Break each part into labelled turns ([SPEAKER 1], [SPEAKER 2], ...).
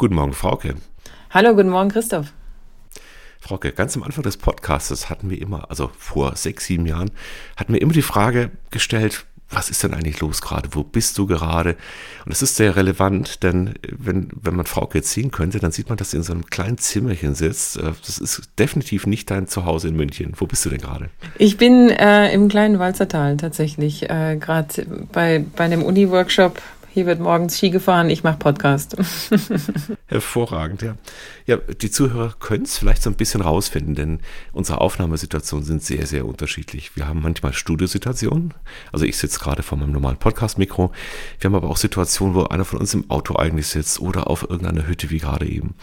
[SPEAKER 1] Guten Morgen, Frauke.
[SPEAKER 2] Hallo, guten Morgen, Christoph.
[SPEAKER 1] Frauke, ganz am Anfang des Podcasts hatten wir immer, also vor sechs, sieben Jahren, hatten wir immer die Frage gestellt, was ist denn eigentlich los gerade? Wo bist du gerade? Und es ist sehr relevant, denn wenn, wenn man Frauke jetzt sehen könnte, dann sieht man, dass sie in so einem kleinen Zimmerchen sitzt. Äh, das ist definitiv nicht dein Zuhause in München. Wo bist du denn gerade?
[SPEAKER 2] Ich bin äh, im kleinen Walzertal tatsächlich, äh, gerade bei, bei einem Uni-Workshop hier wird morgens Ski gefahren, ich mache Podcast.
[SPEAKER 1] Hervorragend, ja. Ja, die Zuhörer können es vielleicht so ein bisschen rausfinden, denn unsere Aufnahmesituationen sind sehr, sehr unterschiedlich. Wir haben manchmal Studiosituationen, also ich sitze gerade vor meinem normalen Podcast-Mikro. Wir haben aber auch Situationen, wo einer von uns im Auto eigentlich sitzt oder auf irgendeiner Hütte wie gerade eben.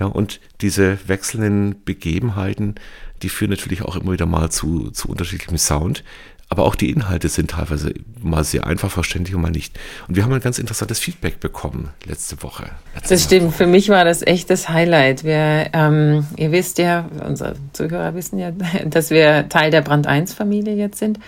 [SPEAKER 1] Ja, und diese wechselnden Begebenheiten, die führen natürlich auch immer wieder mal zu, zu unterschiedlichem Sound. Aber auch die Inhalte sind teilweise mal sehr einfach verständlich und mal nicht. Und wir haben ein ganz interessantes Feedback bekommen letzte Woche.
[SPEAKER 2] Letzte das stimmt. Für mich war das echt das Highlight. Wir, ähm, ihr wisst ja, unsere Zuhörer wissen ja, dass wir Teil der Brand 1 Familie jetzt sind.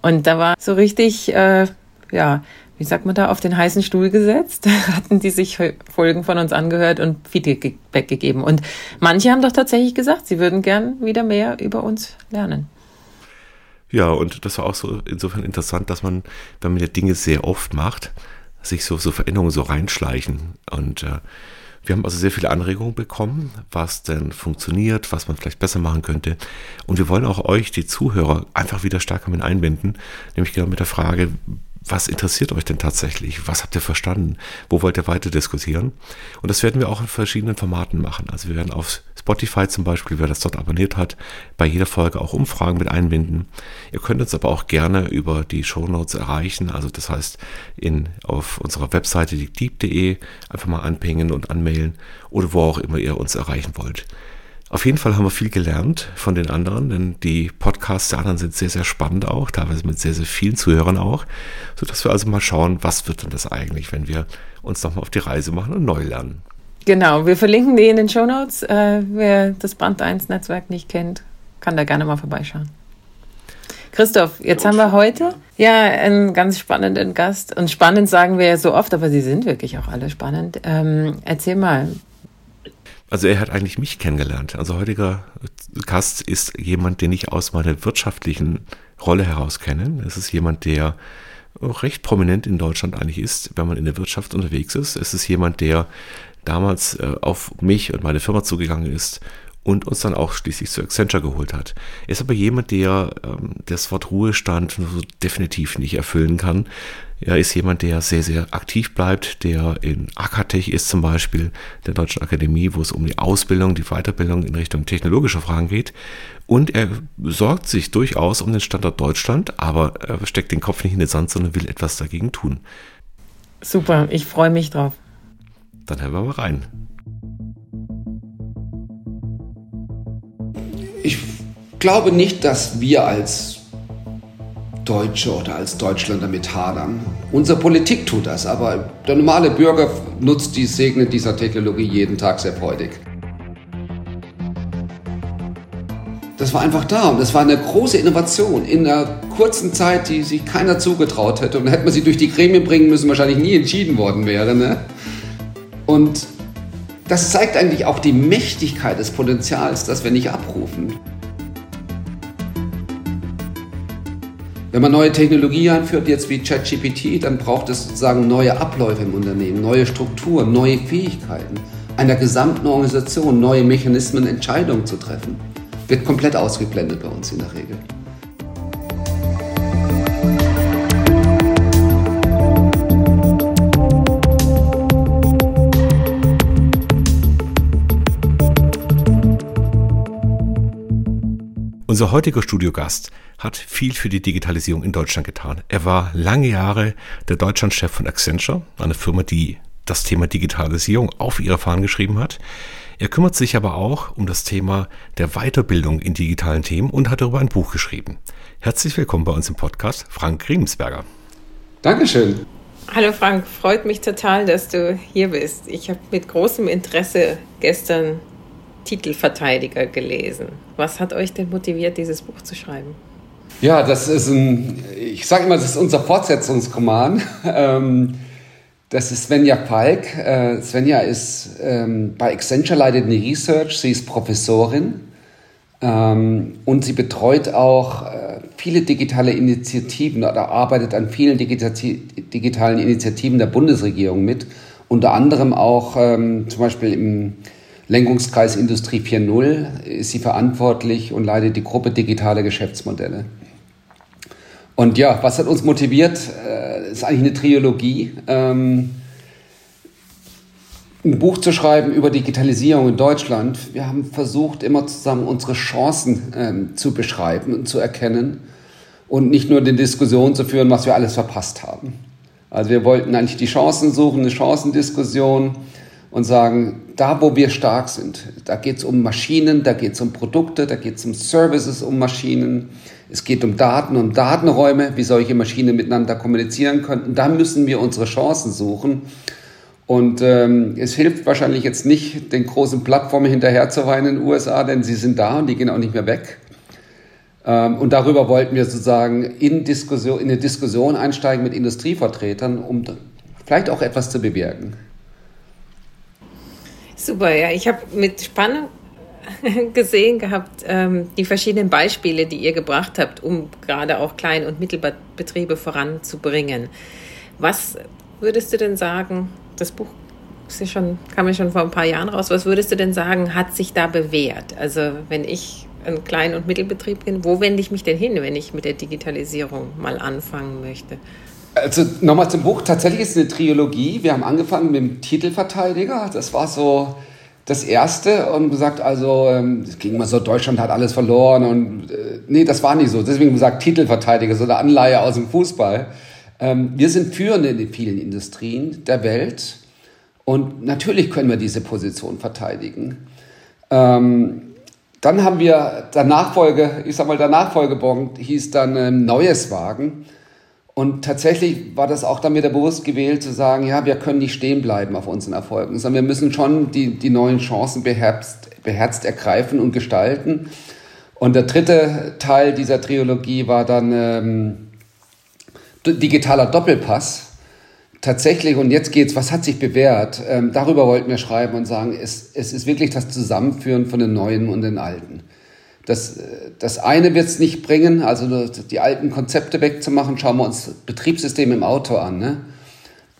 [SPEAKER 2] Und da war so richtig, äh, ja, wie sagt man da, auf den heißen Stuhl gesetzt, hatten die sich Folgen von uns angehört und Feedback gegeben. Und manche haben doch tatsächlich gesagt, sie würden gern wieder mehr über uns lernen.
[SPEAKER 1] Ja, und das war auch so insofern interessant, dass man, wenn man ja Dinge sehr oft macht, sich so, so Veränderungen so reinschleichen. Und äh, wir haben also sehr viele Anregungen bekommen, was denn funktioniert, was man vielleicht besser machen könnte. Und wir wollen auch euch, die Zuhörer, einfach wieder stärker mit einbinden, nämlich genau mit der Frage, was interessiert euch denn tatsächlich? Was habt ihr verstanden? Wo wollt ihr weiter diskutieren? Und das werden wir auch in verschiedenen Formaten machen. Also wir werden auf Spotify zum Beispiel, wer das dort abonniert hat, bei jeder Folge auch Umfragen mit einbinden. Ihr könnt uns aber auch gerne über die Shownotes erreichen. Also das heißt, in, auf unserer Webseite deep.de einfach mal anpingen und anmailen oder wo auch immer ihr uns erreichen wollt. Auf jeden Fall haben wir viel gelernt von den anderen, denn die Podcasts der anderen sind sehr, sehr spannend auch, teilweise mit sehr, sehr vielen Zuhörern auch, sodass wir also mal schauen, was wird denn das eigentlich, wenn wir uns nochmal auf die Reise machen und neu lernen.
[SPEAKER 2] Genau, wir verlinken die in den Show Notes. Äh, wer das Brand 1 Netzwerk nicht kennt, kann da gerne mal vorbeischauen. Christoph, jetzt haben wir heute ja einen ganz spannenden Gast. Und spannend sagen wir ja so oft, aber sie sind wirklich auch alle spannend. Ähm, erzähl mal,
[SPEAKER 1] also er hat eigentlich mich kennengelernt. Also heutiger Gast ist jemand, den ich aus meiner wirtschaftlichen Rolle heraus kenne. Es ist jemand, der recht prominent in Deutschland eigentlich ist, wenn man in der Wirtschaft unterwegs ist. Es ist jemand, der damals äh, auf mich und meine Firma zugegangen ist und uns dann auch schließlich zu Accenture geholt hat. Er ist aber jemand, der ähm, das Wort Ruhestand definitiv nicht erfüllen kann. Er ist jemand, der sehr, sehr aktiv bleibt, der in Akatech ist zum Beispiel, der Deutschen Akademie, wo es um die Ausbildung, die Weiterbildung in Richtung technologische Fragen geht. Und er sorgt sich durchaus um den Standort Deutschland, aber er steckt den Kopf nicht in den Sand, sondern will etwas dagegen tun.
[SPEAKER 2] Super, ich freue mich drauf.
[SPEAKER 1] Dann hören wir mal rein.
[SPEAKER 3] Ich glaube nicht, dass wir als Deutsche oder als Deutschland damit hadern. Unsere Politik tut das, aber der normale Bürger nutzt die Segne dieser Technologie jeden Tag sehr freudig. Das war einfach da und das war eine große Innovation in einer kurzen Zeit, die sich keiner zugetraut hätte. Und hätte man sie durch die Gremien bringen müssen, wahrscheinlich nie entschieden worden wäre. Ne? Und das zeigt eigentlich auch die Mächtigkeit des Potenzials, das wir nicht abrufen. Wenn man neue Technologie einführt, jetzt wie ChatGPT, dann braucht es sozusagen neue Abläufe im Unternehmen, neue Strukturen, neue Fähigkeiten, einer gesamten Organisation neue Mechanismen, Entscheidungen zu treffen. Wird komplett ausgeblendet bei uns in der Regel.
[SPEAKER 1] Unser heutiger Studiogast hat viel für die Digitalisierung in Deutschland getan. Er war lange Jahre der Deutschlandchef von Accenture, eine Firma, die das Thema Digitalisierung auf ihre Fahnen geschrieben hat. Er kümmert sich aber auch um das Thema der Weiterbildung in digitalen Themen und hat darüber ein Buch geschrieben. Herzlich willkommen bei uns im Podcast, Frank Riemensberger.
[SPEAKER 3] Dankeschön.
[SPEAKER 2] Hallo Frank, freut mich total, dass du hier bist. Ich habe mit großem Interesse gestern Titelverteidiger gelesen. Was hat euch denn motiviert, dieses Buch zu schreiben?
[SPEAKER 3] Ja, das ist ein, ich sage immer, das ist unser Fortsetzungsroman. Ähm, Das ist Svenja Falk. Äh, Svenja ist ähm, bei Accenture leitet eine Research. Sie ist Professorin ähm, und sie betreut auch äh, viele digitale Initiativen oder arbeitet an vielen digitalen Initiativen der Bundesregierung mit. Unter anderem auch zum Beispiel im Lenkungskreis Industrie 4.0 ist sie verantwortlich und leitet die Gruppe Digitale Geschäftsmodelle. Und ja, was hat uns motiviert? Äh, ist eigentlich eine Trilogie. Ähm, ein Buch zu schreiben über Digitalisierung in Deutschland. Wir haben versucht, immer zusammen unsere Chancen ähm, zu beschreiben und zu erkennen und nicht nur die Diskussion zu führen, was wir alles verpasst haben. Also wir wollten eigentlich die Chancen suchen, eine Chancendiskussion und sagen, da wo wir stark sind, da geht es um Maschinen, da geht es um Produkte, da geht es um Services, um Maschinen, es geht um Daten, um Datenräume, wie solche Maschinen miteinander kommunizieren könnten. Da müssen wir unsere Chancen suchen. Und ähm, es hilft wahrscheinlich jetzt nicht, den großen Plattformen hinterherzuweinen in den USA, denn sie sind da und die gehen auch nicht mehr weg. Ähm, und darüber wollten wir sozusagen in, Diskussion, in eine Diskussion einsteigen mit Industrievertretern, um vielleicht auch etwas zu bewirken.
[SPEAKER 2] Super, ja. Ich habe mit Spannung gesehen gehabt, ähm, die verschiedenen Beispiele, die ihr gebracht habt, um gerade auch Klein- und Mittelbetriebe voranzubringen. Was würdest du denn sagen, das Buch ist ja schon, kam ja schon vor ein paar Jahren raus, was würdest du denn sagen, hat sich da bewährt? Also wenn ich ein Klein- und Mittelbetrieb bin, wo wende ich mich denn hin, wenn ich mit der Digitalisierung mal anfangen möchte?
[SPEAKER 3] Also nochmal zum Buch. Tatsächlich ist es eine Trilogie. Wir haben angefangen mit dem Titelverteidiger. Das war so das erste und gesagt, also ähm, es ging immer so, Deutschland hat alles verloren und äh, nee, das war nicht so. Deswegen gesagt Titelverteidiger, so eine Anleihe aus dem Fußball. Ähm, wir sind führende in den vielen Industrien der Welt und natürlich können wir diese Position verteidigen. Ähm, dann haben wir der Nachfolge, ich sag mal, der Nachfolgebon hieß dann ähm, Neues Wagen. Und tatsächlich war das auch dann wieder bewusst gewählt, zu sagen, ja, wir können nicht stehen bleiben auf unseren Erfolgen, sondern wir müssen schon die, die neuen Chancen beherzt, beherzt ergreifen und gestalten. Und der dritte Teil dieser Trilogie war dann ähm, digitaler Doppelpass. Tatsächlich, und jetzt geht's, was hat sich bewährt? Ähm, darüber wollten wir schreiben und sagen, es, es ist wirklich das Zusammenführen von den Neuen und den Alten. Das, das eine wird es nicht bringen, also die alten Konzepte wegzumachen. Schauen wir uns das Betriebssystem im Auto an. Ne?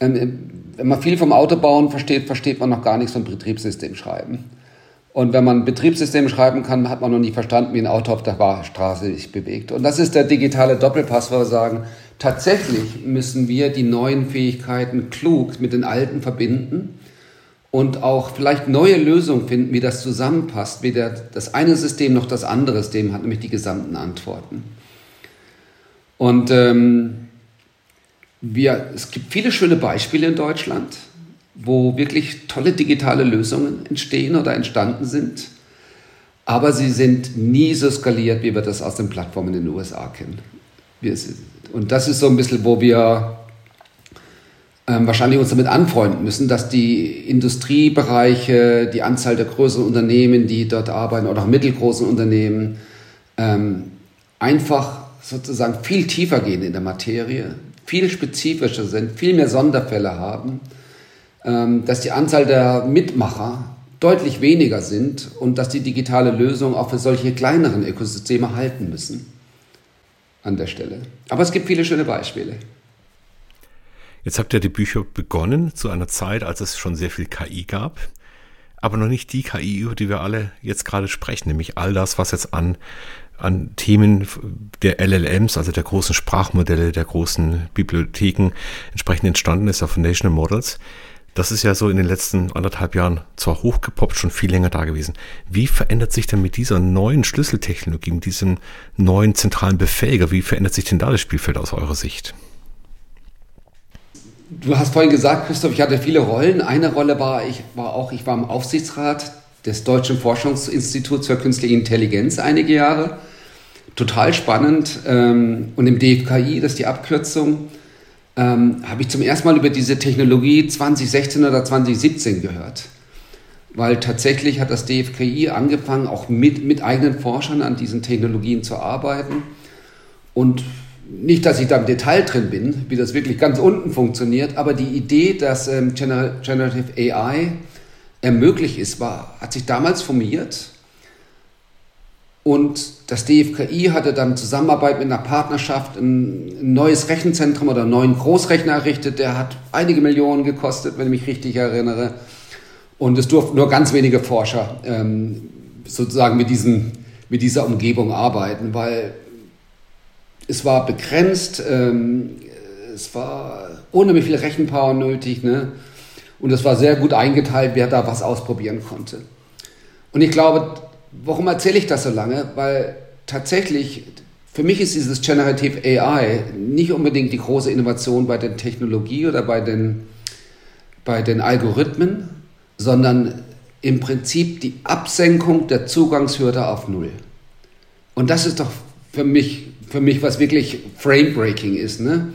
[SPEAKER 3] Ähm, wenn man viel vom Autobauen versteht, versteht man noch gar nichts vom Betriebssystem schreiben. Und wenn man Betriebssystem schreiben kann, hat man noch nie verstanden, wie ein Auto auf der Straße sich bewegt. Und das ist der digitale Doppelpass, wo wir sagen, tatsächlich müssen wir die neuen Fähigkeiten klug mit den alten verbinden und auch vielleicht neue Lösungen finden, wie das zusammenpasst, wie der, das eine System noch das andere System hat, nämlich die gesamten Antworten. Und ähm, wir, es gibt viele schöne Beispiele in Deutschland, wo wirklich tolle digitale Lösungen entstehen oder entstanden sind, aber sie sind nie so skaliert, wie wir das aus den Plattformen in den USA kennen. Wir, und das ist so ein bisschen, wo wir ähm, wahrscheinlich uns damit anfreunden müssen, dass die Industriebereiche, die Anzahl der größeren Unternehmen, die dort arbeiten, oder auch mittelgroßen Unternehmen, ähm, einfach sozusagen viel tiefer gehen in der Materie, viel spezifischer sind, viel mehr Sonderfälle haben, ähm, dass die Anzahl der Mitmacher deutlich weniger sind und dass die digitale Lösung auch für solche kleineren Ökosysteme halten müssen an der Stelle. Aber es gibt viele schöne Beispiele.
[SPEAKER 1] Jetzt habt ihr die Bücher begonnen zu einer Zeit, als es schon sehr viel KI gab, aber noch nicht die KI, über die wir alle jetzt gerade sprechen, nämlich all das, was jetzt an, an Themen der LLMs, also der großen Sprachmodelle, der großen Bibliotheken entsprechend entstanden ist, der Foundational Models. Das ist ja so in den letzten anderthalb Jahren zwar hochgepoppt, schon viel länger da gewesen. Wie verändert sich denn mit dieser neuen Schlüsseltechnologie, mit diesem neuen zentralen Befähiger, wie verändert sich denn da das Spielfeld aus eurer Sicht?
[SPEAKER 3] Du hast vorhin gesagt, Christoph, ich hatte viele Rollen. Eine Rolle war, ich war auch, ich war im Aufsichtsrat des Deutschen Forschungsinstituts für Künstliche Intelligenz einige Jahre. Total spannend. Ähm, und im DFKI, das ist die Abkürzung, ähm, habe ich zum ersten Mal über diese Technologie 2016 oder 2017 gehört. Weil tatsächlich hat das DFKI angefangen, auch mit, mit eigenen Forschern an diesen Technologien zu arbeiten. Und nicht, dass ich da im Detail drin bin, wie das wirklich ganz unten funktioniert, aber die Idee, dass ähm, Generative AI ermöglicht ist, war, hat sich damals formiert. Und das DFKI hatte dann Zusammenarbeit mit einer Partnerschaft ein, ein neues Rechenzentrum oder einen neuen Großrechner errichtet. Der hat einige Millionen gekostet, wenn ich mich richtig erinnere. Und es durften nur ganz wenige Forscher ähm, sozusagen mit, diesen, mit dieser Umgebung arbeiten, weil es war begrenzt, ähm, es war ohne viel Rechenpower nötig, ne? Und es war sehr gut eingeteilt, wer da was ausprobieren konnte. Und ich glaube, warum erzähle ich das so lange? Weil tatsächlich, für mich ist dieses Generative AI nicht unbedingt die große Innovation bei der Technologie oder bei den, bei den Algorithmen, sondern im Prinzip die Absenkung der Zugangshürde auf Null. Und das ist doch für mich für mich, was wirklich Frame-Breaking ist. Ne?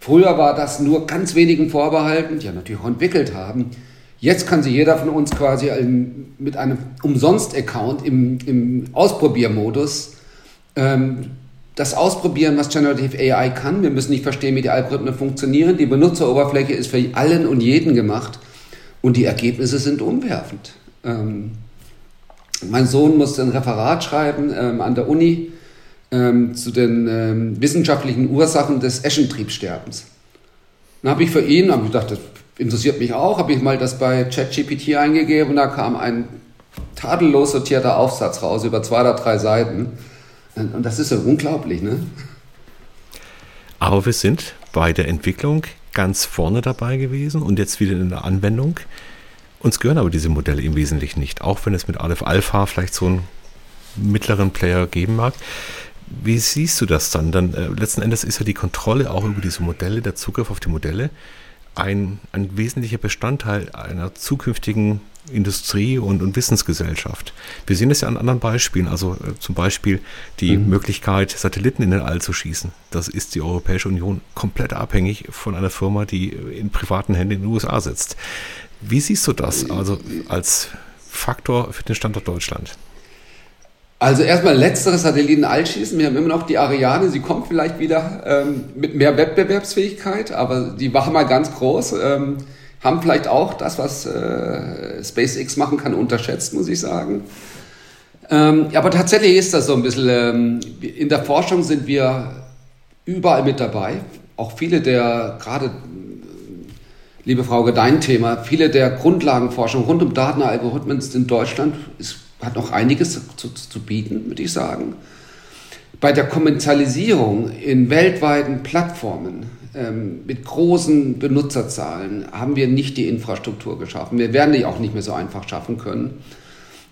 [SPEAKER 3] Früher war das nur ganz wenigen vorbehalten, die ja natürlich auch entwickelt haben. Jetzt kann sich jeder von uns quasi mit einem Umsonst-Account im, im Ausprobiermodus ähm, das ausprobieren, was Generative AI kann. Wir müssen nicht verstehen, wie die Algorithmen funktionieren. Die Benutzeroberfläche ist für allen und jeden gemacht und die Ergebnisse sind umwerfend. Ähm, mein Sohn musste ein Referat schreiben ähm, an der Uni ähm, zu den ähm, wissenschaftlichen Ursachen des Eschentriebsterbens. Dann habe ich für ihn, habe ich gedacht, das interessiert mich auch, habe ich mal das bei ChatGPT eingegeben und da kam ein tadellos sortierter Aufsatz raus über zwei oder drei Seiten. Und das ist ja unglaublich, ne?
[SPEAKER 1] Aber wir sind bei der Entwicklung ganz vorne dabei gewesen und jetzt wieder in der Anwendung. Uns gehören aber diese Modelle im Wesentlichen nicht, auch wenn es mit Aleph Alpha vielleicht so einen mittleren Player geben mag. Wie siehst du das dann? Dann äh, letzten Endes ist ja die Kontrolle auch über diese Modelle, der Zugriff auf die Modelle, ein, ein wesentlicher Bestandteil einer zukünftigen Industrie- und, und, Wissensgesellschaft. Wir sehen das ja an anderen Beispielen, also äh, zum Beispiel die mhm. Möglichkeit, Satelliten in den All zu schießen. Das ist die Europäische Union komplett abhängig von einer Firma, die in privaten Händen in den USA sitzt. Wie siehst du das also als Faktor für den Standort Deutschland?
[SPEAKER 3] Also erstmal letztere Satelliten altschießen. Wir haben immer noch die Ariane. Sie kommt vielleicht wieder ähm, mit mehr Wettbewerbsfähigkeit, aber die machen mal ganz groß. Ähm, haben vielleicht auch das, was äh, SpaceX machen kann, unterschätzt, muss ich sagen. Ähm, aber tatsächlich ist das so ein bisschen, ähm, in der Forschung sind wir überall mit dabei. Auch viele der, gerade, liebe Frau dein Thema, viele der Grundlagenforschung rund um Daten und Algorithmen in Deutschland ist hat noch einiges zu, zu bieten, würde ich sagen. Bei der Kommerzialisierung in weltweiten Plattformen ähm, mit großen Benutzerzahlen haben wir nicht die Infrastruktur geschaffen. Wir werden die auch nicht mehr so einfach schaffen können.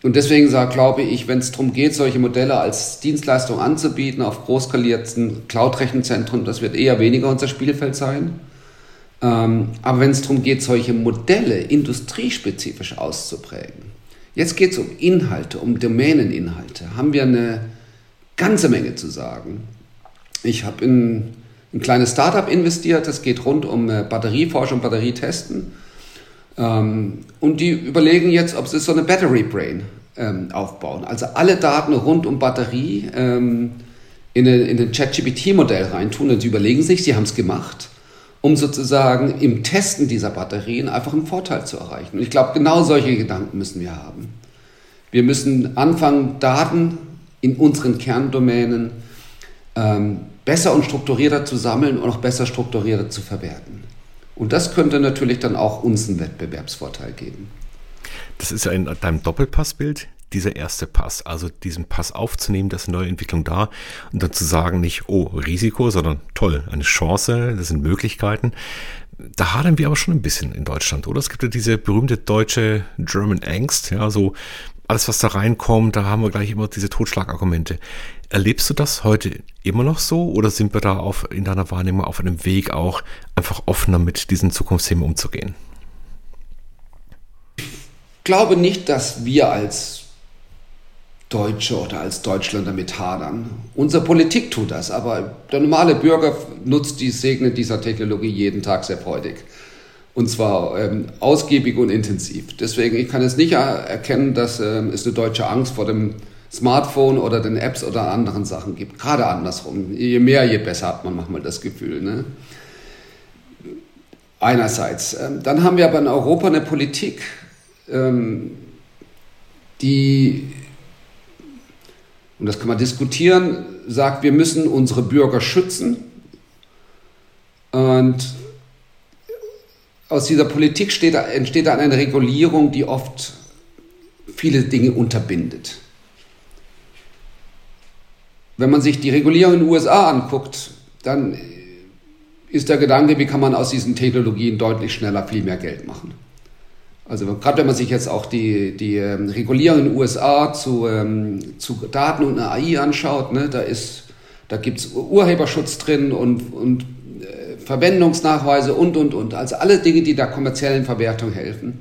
[SPEAKER 3] Und deswegen sage, glaube ich, wenn es darum geht, solche Modelle als Dienstleistung anzubieten auf großskalierten Cloud-Rechenzentren, das wird eher weniger unser Spielfeld sein. Ähm, aber wenn es darum geht, solche Modelle industriespezifisch auszuprägen, Jetzt geht es um Inhalte, um Domäneninhalte. Haben wir eine ganze Menge zu sagen. Ich habe in ein kleines Startup investiert, das geht rund um äh, Batterieforschung, Batterietesten. Ähm, und die überlegen jetzt, ob sie so eine Battery Brain ähm, aufbauen. Also alle Daten rund um Batterie ähm, in, ein ChatGPT-Modell reintun. Und sie überlegen sich, sie haben es gemacht um sozusagen im Testen dieser Batterien einfach einen Vorteil zu erreichen. Und ich glaube, genau solche Gedanken müssen wir haben. Wir müssen anfangen, Daten in unseren Kerndomänen ähm, besser und strukturierter zu sammeln und auch besser strukturierter zu verwerten. Und das könnte natürlich dann auch uns einen Wettbewerbsvorteil geben.
[SPEAKER 1] Das ist ja in deinem Doppelpassbild dieser erste Pass, also diesen Pass aufzunehmen, das neue Entwicklung da und dann zu sagen, nicht, oh, Risiko, sondern toll, eine Chance, das sind Möglichkeiten. Da hadern wir aber schon ein bisschen in Deutschland, oder? Es gibt ja diese berühmte deutsche German Angst, ja, so alles, was da reinkommt, da haben wir gleich immer diese Totschlagargumente. Erlebst du das heute immer noch so oder sind wir da auf, in deiner Wahrnehmung auf einem Weg auch einfach offener mit diesen Zukunftsthemen umzugehen?
[SPEAKER 3] Ich glaube nicht, dass wir als Deutsche oder als Deutschland damit hadern. Unsere Politik tut das, aber der normale Bürger nutzt die Segne dieser Technologie jeden Tag sehr freudig. Und zwar ähm, ausgiebig und intensiv. Deswegen, ich kann es nicht erkennen, dass ähm, es eine deutsche Angst vor dem Smartphone oder den Apps oder anderen Sachen gibt. Gerade andersrum. Je mehr, je besser hat man manchmal das Gefühl. Ne? Einerseits. Ähm, dann haben wir aber in Europa eine Politik, ähm, die, und das kann man diskutieren, sagt, wir müssen unsere Bürger schützen. Und aus dieser Politik steht, entsteht dann eine Regulierung, die oft viele Dinge unterbindet. Wenn man sich die Regulierung in den USA anguckt, dann ist der Gedanke, wie kann man aus diesen Technologien deutlich schneller viel mehr Geld machen. Also gerade wenn man sich jetzt auch die, die ähm, Regulierung in den USA zu, ähm, zu Daten und AI anschaut, ne, da, da gibt es Urheberschutz drin und, und äh, Verwendungsnachweise und, und, und. Also alle Dinge, die der kommerziellen Verwertung helfen.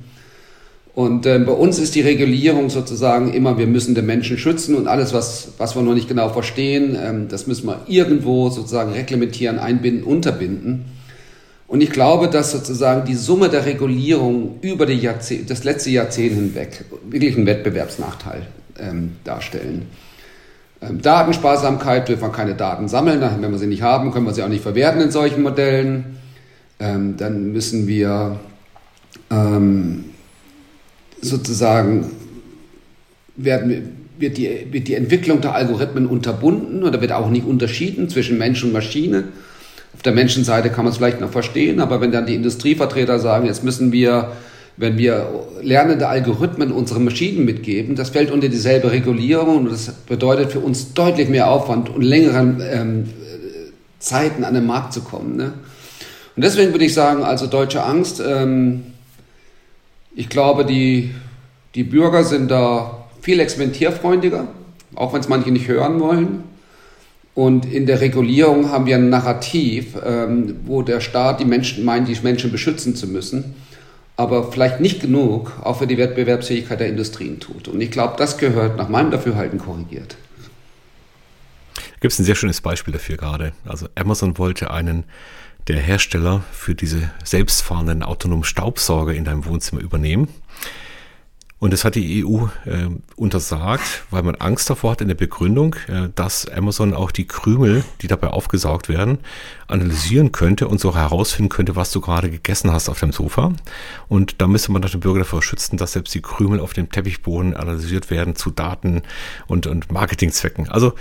[SPEAKER 3] Und äh, bei uns ist die Regulierung sozusagen immer, wir müssen den Menschen schützen und alles, was, was wir noch nicht genau verstehen, ähm, das müssen wir irgendwo sozusagen reglementieren, einbinden, unterbinden. Und ich glaube, dass sozusagen die Summe der Regulierung über die Jahrzehnt, das letzte Jahrzehnt hinweg wirklich einen Wettbewerbsnachteil ähm, darstellen. Ähm, Datensparsamkeit dürfen wir keine Daten sammeln, wenn wir sie nicht haben, können wir sie auch nicht verwerten in solchen Modellen. Ähm, dann müssen wir ähm, sozusagen werden, wird, die, wird die Entwicklung der Algorithmen unterbunden oder wird auch nicht unterschieden zwischen Mensch und Maschine. Der Menschenseite kann man es vielleicht noch verstehen, aber wenn dann die Industrievertreter sagen, jetzt müssen wir, wenn wir lernende Algorithmen unseren Maschinen mitgeben, das fällt unter dieselbe Regulierung und das bedeutet für uns deutlich mehr Aufwand und längeren ähm, Zeiten an den Markt zu kommen. Ne? Und deswegen würde ich sagen, also deutsche Angst, ähm, ich glaube, die, die Bürger sind da viel experimentierfreundlicher, auch wenn es manche nicht hören wollen. Und in der Regulierung haben wir ein Narrativ, ähm, wo der Staat die Menschen meint, die Menschen beschützen zu müssen, aber vielleicht nicht genug auch für die Wettbewerbsfähigkeit der Industrien tut. Und ich glaube, das gehört nach meinem Dafürhalten korrigiert.
[SPEAKER 1] Gibt es ein sehr schönes Beispiel dafür gerade. Also Amazon wollte einen der Hersteller für diese selbstfahrenden autonomen Staubsauger in deinem Wohnzimmer übernehmen. Und das hat die EU äh, untersagt, weil man Angst davor hat in der Begründung, äh, dass Amazon auch die Krümel, die dabei aufgesaugt werden, analysieren könnte und so herausfinden könnte, was du gerade gegessen hast auf dem Sofa. Und da müsste man den Bürger davor schützen, dass selbst die Krümel auf dem Teppichboden analysiert werden zu Daten und, und Marketingzwecken. Also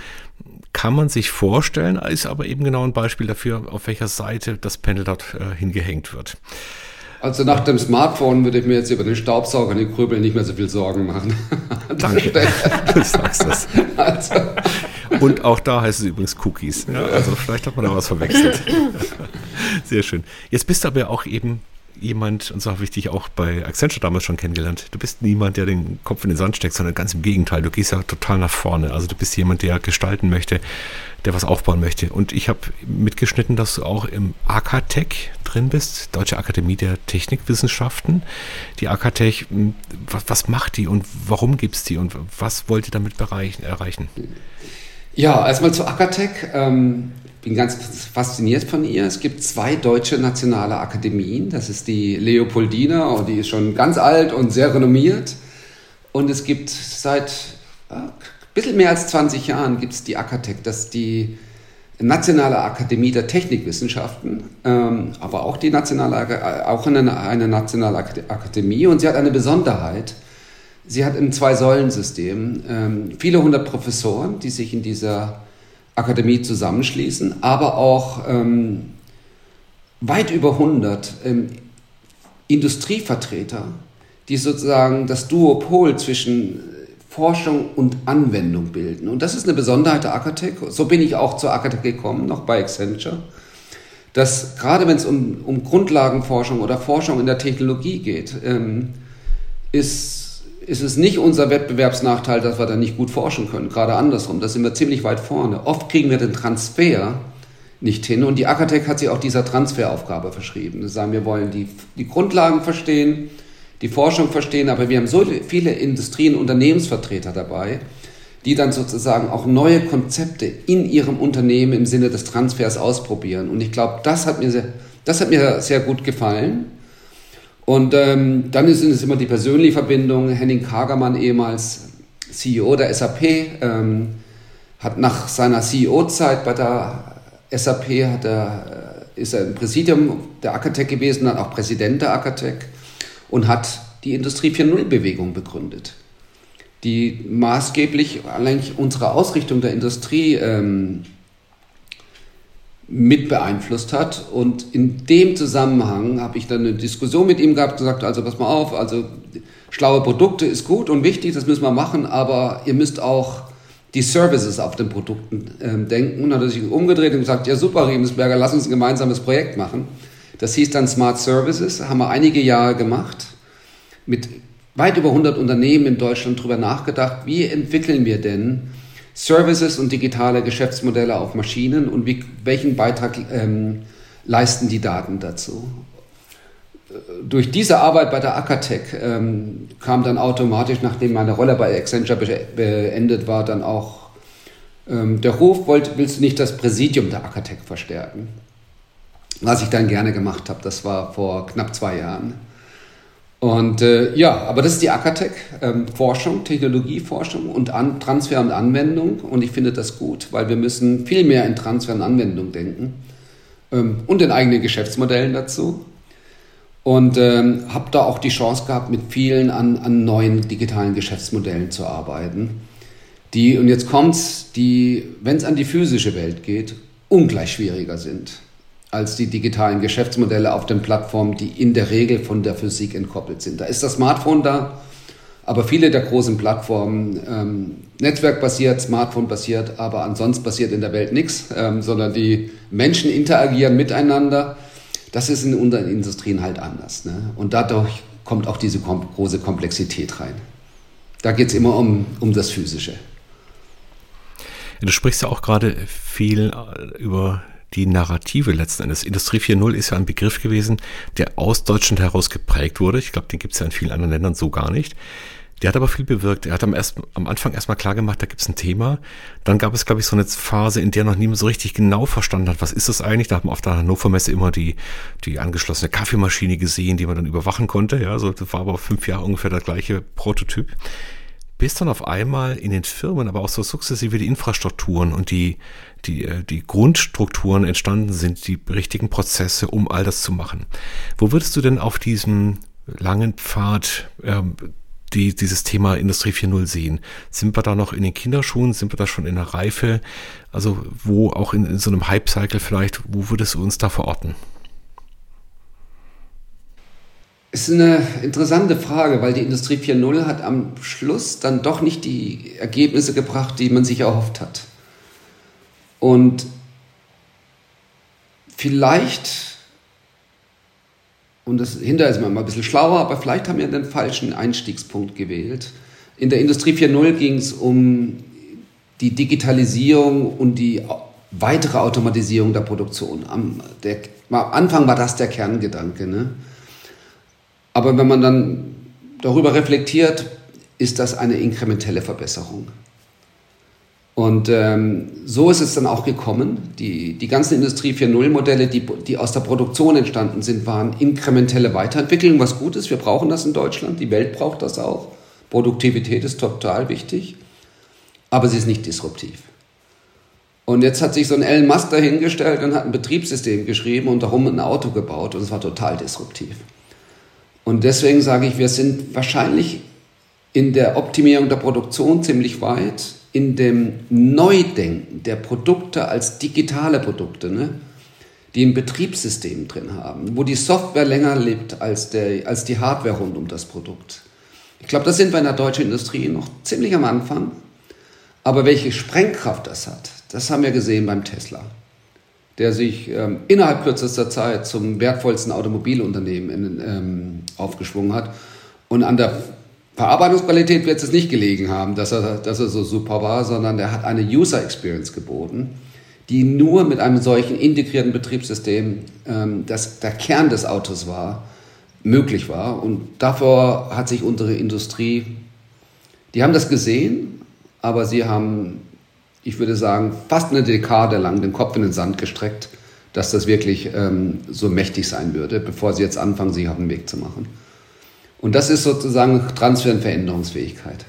[SPEAKER 1] kann man sich vorstellen, ist aber eben genau ein Beispiel dafür, auf welcher Seite das Pendel dort äh, hingehängt wird.
[SPEAKER 3] Also nach dem Smartphone würde ich mir jetzt über den Staubsauger und den Krübel nicht mehr so viel Sorgen machen.
[SPEAKER 1] Danke, du sagst das. Also. Und auch da heißt es übrigens Cookies. Ja, also vielleicht hat man da was verwechselt. Sehr schön. Jetzt bist du aber auch eben jemand, und so habe ich dich auch bei Accenture damals schon kennengelernt, du bist niemand, der den Kopf in den Sand steckt, sondern ganz im Gegenteil, du gehst ja total nach vorne. Also du bist jemand, der gestalten möchte, der was aufbauen möchte. Und ich habe mitgeschnitten, dass du auch im AKTech drin bist, Deutsche Akademie der Technikwissenschaften. Die AKTech, hm, was, was macht die und warum gibt es die und was wollt ihr damit erreichen?
[SPEAKER 3] Ja, erstmal zu Akatech. Ähm, bin ganz fasziniert von ihr. Es gibt zwei deutsche nationale Akademien. Das ist die Leopoldina, und die ist schon ganz alt und sehr renommiert. Und es gibt seit äh, ein bisschen mehr als 20 Jahren gibt es die Akatech, das ist die Nationale Akademie der Technikwissenschaften, ähm, aber auch die nationale, auch eine, eine nationale Akademie. Und sie hat eine Besonderheit. Sie hat ein Zwei-Säulen-System. Ähm, viele hundert Professoren, die sich in dieser Akademie zusammenschließen, aber auch ähm, weit über 100 ähm, Industrievertreter, die sozusagen das Duopol zwischen Forschung und Anwendung bilden. Und das ist eine Besonderheit der Akatech. So bin ich auch zur Akatech gekommen, noch bei Accenture. Dass gerade wenn es um, um Grundlagenforschung oder Forschung in der Technologie geht, ähm, ist ist es nicht unser Wettbewerbsnachteil, dass wir da nicht gut forschen können. Gerade andersrum, da sind wir ziemlich weit vorne. Oft kriegen wir den Transfer nicht hin und die Akatech hat sich auch dieser Transferaufgabe verschrieben. Wir sagen, wir wollen die, die Grundlagen verstehen, die Forschung verstehen, aber wir haben so viele Industrien- Unternehmensvertreter dabei, die dann sozusagen auch neue Konzepte in ihrem Unternehmen im Sinne des Transfers ausprobieren. Und ich glaube, das hat mir sehr, das hat mir sehr gut gefallen. Und ähm, dann sind es immer die persönliche Verbindung. Henning Kagermann, ehemals CEO der SAP, ähm, hat nach seiner CEO-Zeit bei der SAP hat er, äh, ist er im Präsidium der Akatec gewesen, dann auch Präsident der Akatec und hat die Industrie 4.0-Bewegung begründet, die maßgeblich eigentlich unsere Ausrichtung der Industrie ähm, mit beeinflusst hat. Und in dem Zusammenhang habe ich dann eine Diskussion mit ihm gehabt, gesagt, also pass mal auf, also schlaue Produkte ist gut und wichtig, das müssen wir machen, aber ihr müsst auch die Services auf den Produkten ähm, denken. Und dann hat er sich umgedreht und gesagt, ja super, Riemensberger, lass uns ein gemeinsames Projekt machen. Das hieß dann Smart Services, haben wir einige Jahre gemacht, mit weit über 100 Unternehmen in Deutschland darüber nachgedacht, wie entwickeln wir denn Services und digitale Geschäftsmodelle auf Maschinen und wie, welchen Beitrag ähm, leisten die Daten dazu. Durch diese Arbeit bei der Akatec ähm, kam dann automatisch, nachdem meine Rolle bei Accenture beendet war, dann auch ähm, der Ruf, wollt, willst du nicht das Präsidium der Akatec verstärken? Was ich dann gerne gemacht habe, das war vor knapp zwei Jahren. Und äh, ja, aber das ist die Akatec, ähm, Forschung, Technologieforschung und An Transfer und Anwendung. Und ich finde das gut, weil wir müssen viel mehr in Transfer und Anwendung denken ähm, und in eigenen Geschäftsmodellen dazu. Und ähm, habe da auch die Chance gehabt, mit vielen an, an neuen digitalen Geschäftsmodellen zu arbeiten. Die, und jetzt kommt's, die, wenn es an die physische Welt geht, ungleich schwieriger sind als die digitalen Geschäftsmodelle auf den Plattformen, die in der Regel von der Physik entkoppelt sind. Da ist das Smartphone da, aber viele der großen Plattformen, ähm, netzwerkbasiert, Smartphone-basiert, aber ansonsten passiert in der Welt nichts, ähm, sondern die Menschen interagieren miteinander. Das ist in unseren Industrien halt anders. Ne? Und dadurch kommt auch diese kom große Komplexität rein. Da geht es immer um, um das Physische.
[SPEAKER 1] Du sprichst ja auch gerade viel äh, über die Narrative letzten Endes. Industrie 4.0 ist ja ein Begriff gewesen, der aus Deutschland heraus geprägt wurde. Ich glaube, den gibt es ja in vielen anderen Ländern so gar nicht. Der hat aber viel bewirkt. Er hat am, erst, am Anfang erstmal klar gemacht, da gibt es ein Thema. Dann gab es, glaube ich, so eine Phase, in der noch niemand so richtig genau verstanden hat, was ist das eigentlich. Da hat man auf der Hannover Messe immer die, die angeschlossene Kaffeemaschine gesehen, die man dann überwachen konnte. Ja, so, das war aber fünf Jahre ungefähr der gleiche Prototyp bis dann auf einmal in den Firmen, aber auch so sukzessive die Infrastrukturen und die, die, äh, die Grundstrukturen entstanden sind, die richtigen Prozesse, um all das zu machen. Wo würdest du denn auf diesem langen Pfad ähm, die, dieses Thema Industrie 4.0 sehen? Sind wir da noch in den Kinderschuhen? Sind wir da schon in der Reife? Also wo auch in, in so einem Hype-Cycle vielleicht, wo würdest du uns da verorten?
[SPEAKER 3] Ist eine interessante Frage, weil die Industrie 4.0 hat am Schluss dann doch nicht die Ergebnisse gebracht, die man sich erhofft hat. Und vielleicht, und das hinterher ist man mal ein bisschen schlauer, aber vielleicht haben wir den falschen Einstiegspunkt gewählt. In der Industrie 4.0 ging es um die Digitalisierung und die weitere Automatisierung der Produktion. Am, der, am Anfang war das der Kerngedanke. Ne? Aber wenn man dann darüber reflektiert, ist das eine inkrementelle Verbesserung. Und ähm, so ist es dann auch gekommen. Die, die ganzen Industrie 4.0-Modelle, die, die aus der Produktion entstanden sind, waren inkrementelle Weiterentwicklungen, was gut ist. Wir brauchen das in Deutschland. Die Welt braucht das auch. Produktivität ist total wichtig. Aber sie ist nicht disruptiv. Und jetzt hat sich so ein Elon Musk dahingestellt und hat ein Betriebssystem geschrieben und darum ein Auto gebaut und es war total disruptiv. Und deswegen sage ich, wir sind wahrscheinlich in der Optimierung der Produktion ziemlich weit, in dem Neudenken der Produkte als digitale Produkte, ne? die ein Betriebssystem drin haben, wo die Software länger lebt als, der, als die Hardware rund um das Produkt. Ich glaube, da sind wir in der deutschen Industrie noch ziemlich am Anfang. Aber welche Sprengkraft das hat, das haben wir gesehen beim Tesla der sich ähm, innerhalb kürzester Zeit zum wertvollsten Automobilunternehmen in, ähm, aufgeschwungen hat. Und an der Verarbeitungsqualität wird es nicht gelegen haben, dass er, dass er so super war, sondern er hat eine User Experience geboten, die nur mit einem solchen integrierten Betriebssystem, ähm, das der Kern des Autos war, möglich war. Und davor hat sich unsere Industrie, die haben das gesehen, aber sie haben ich würde sagen, fast eine Dekade lang den Kopf in den Sand gestreckt, dass das wirklich ähm, so mächtig sein würde, bevor sie jetzt anfangen, sich auf den Weg zu machen. Und das ist sozusagen Transfer- und Veränderungsfähigkeit.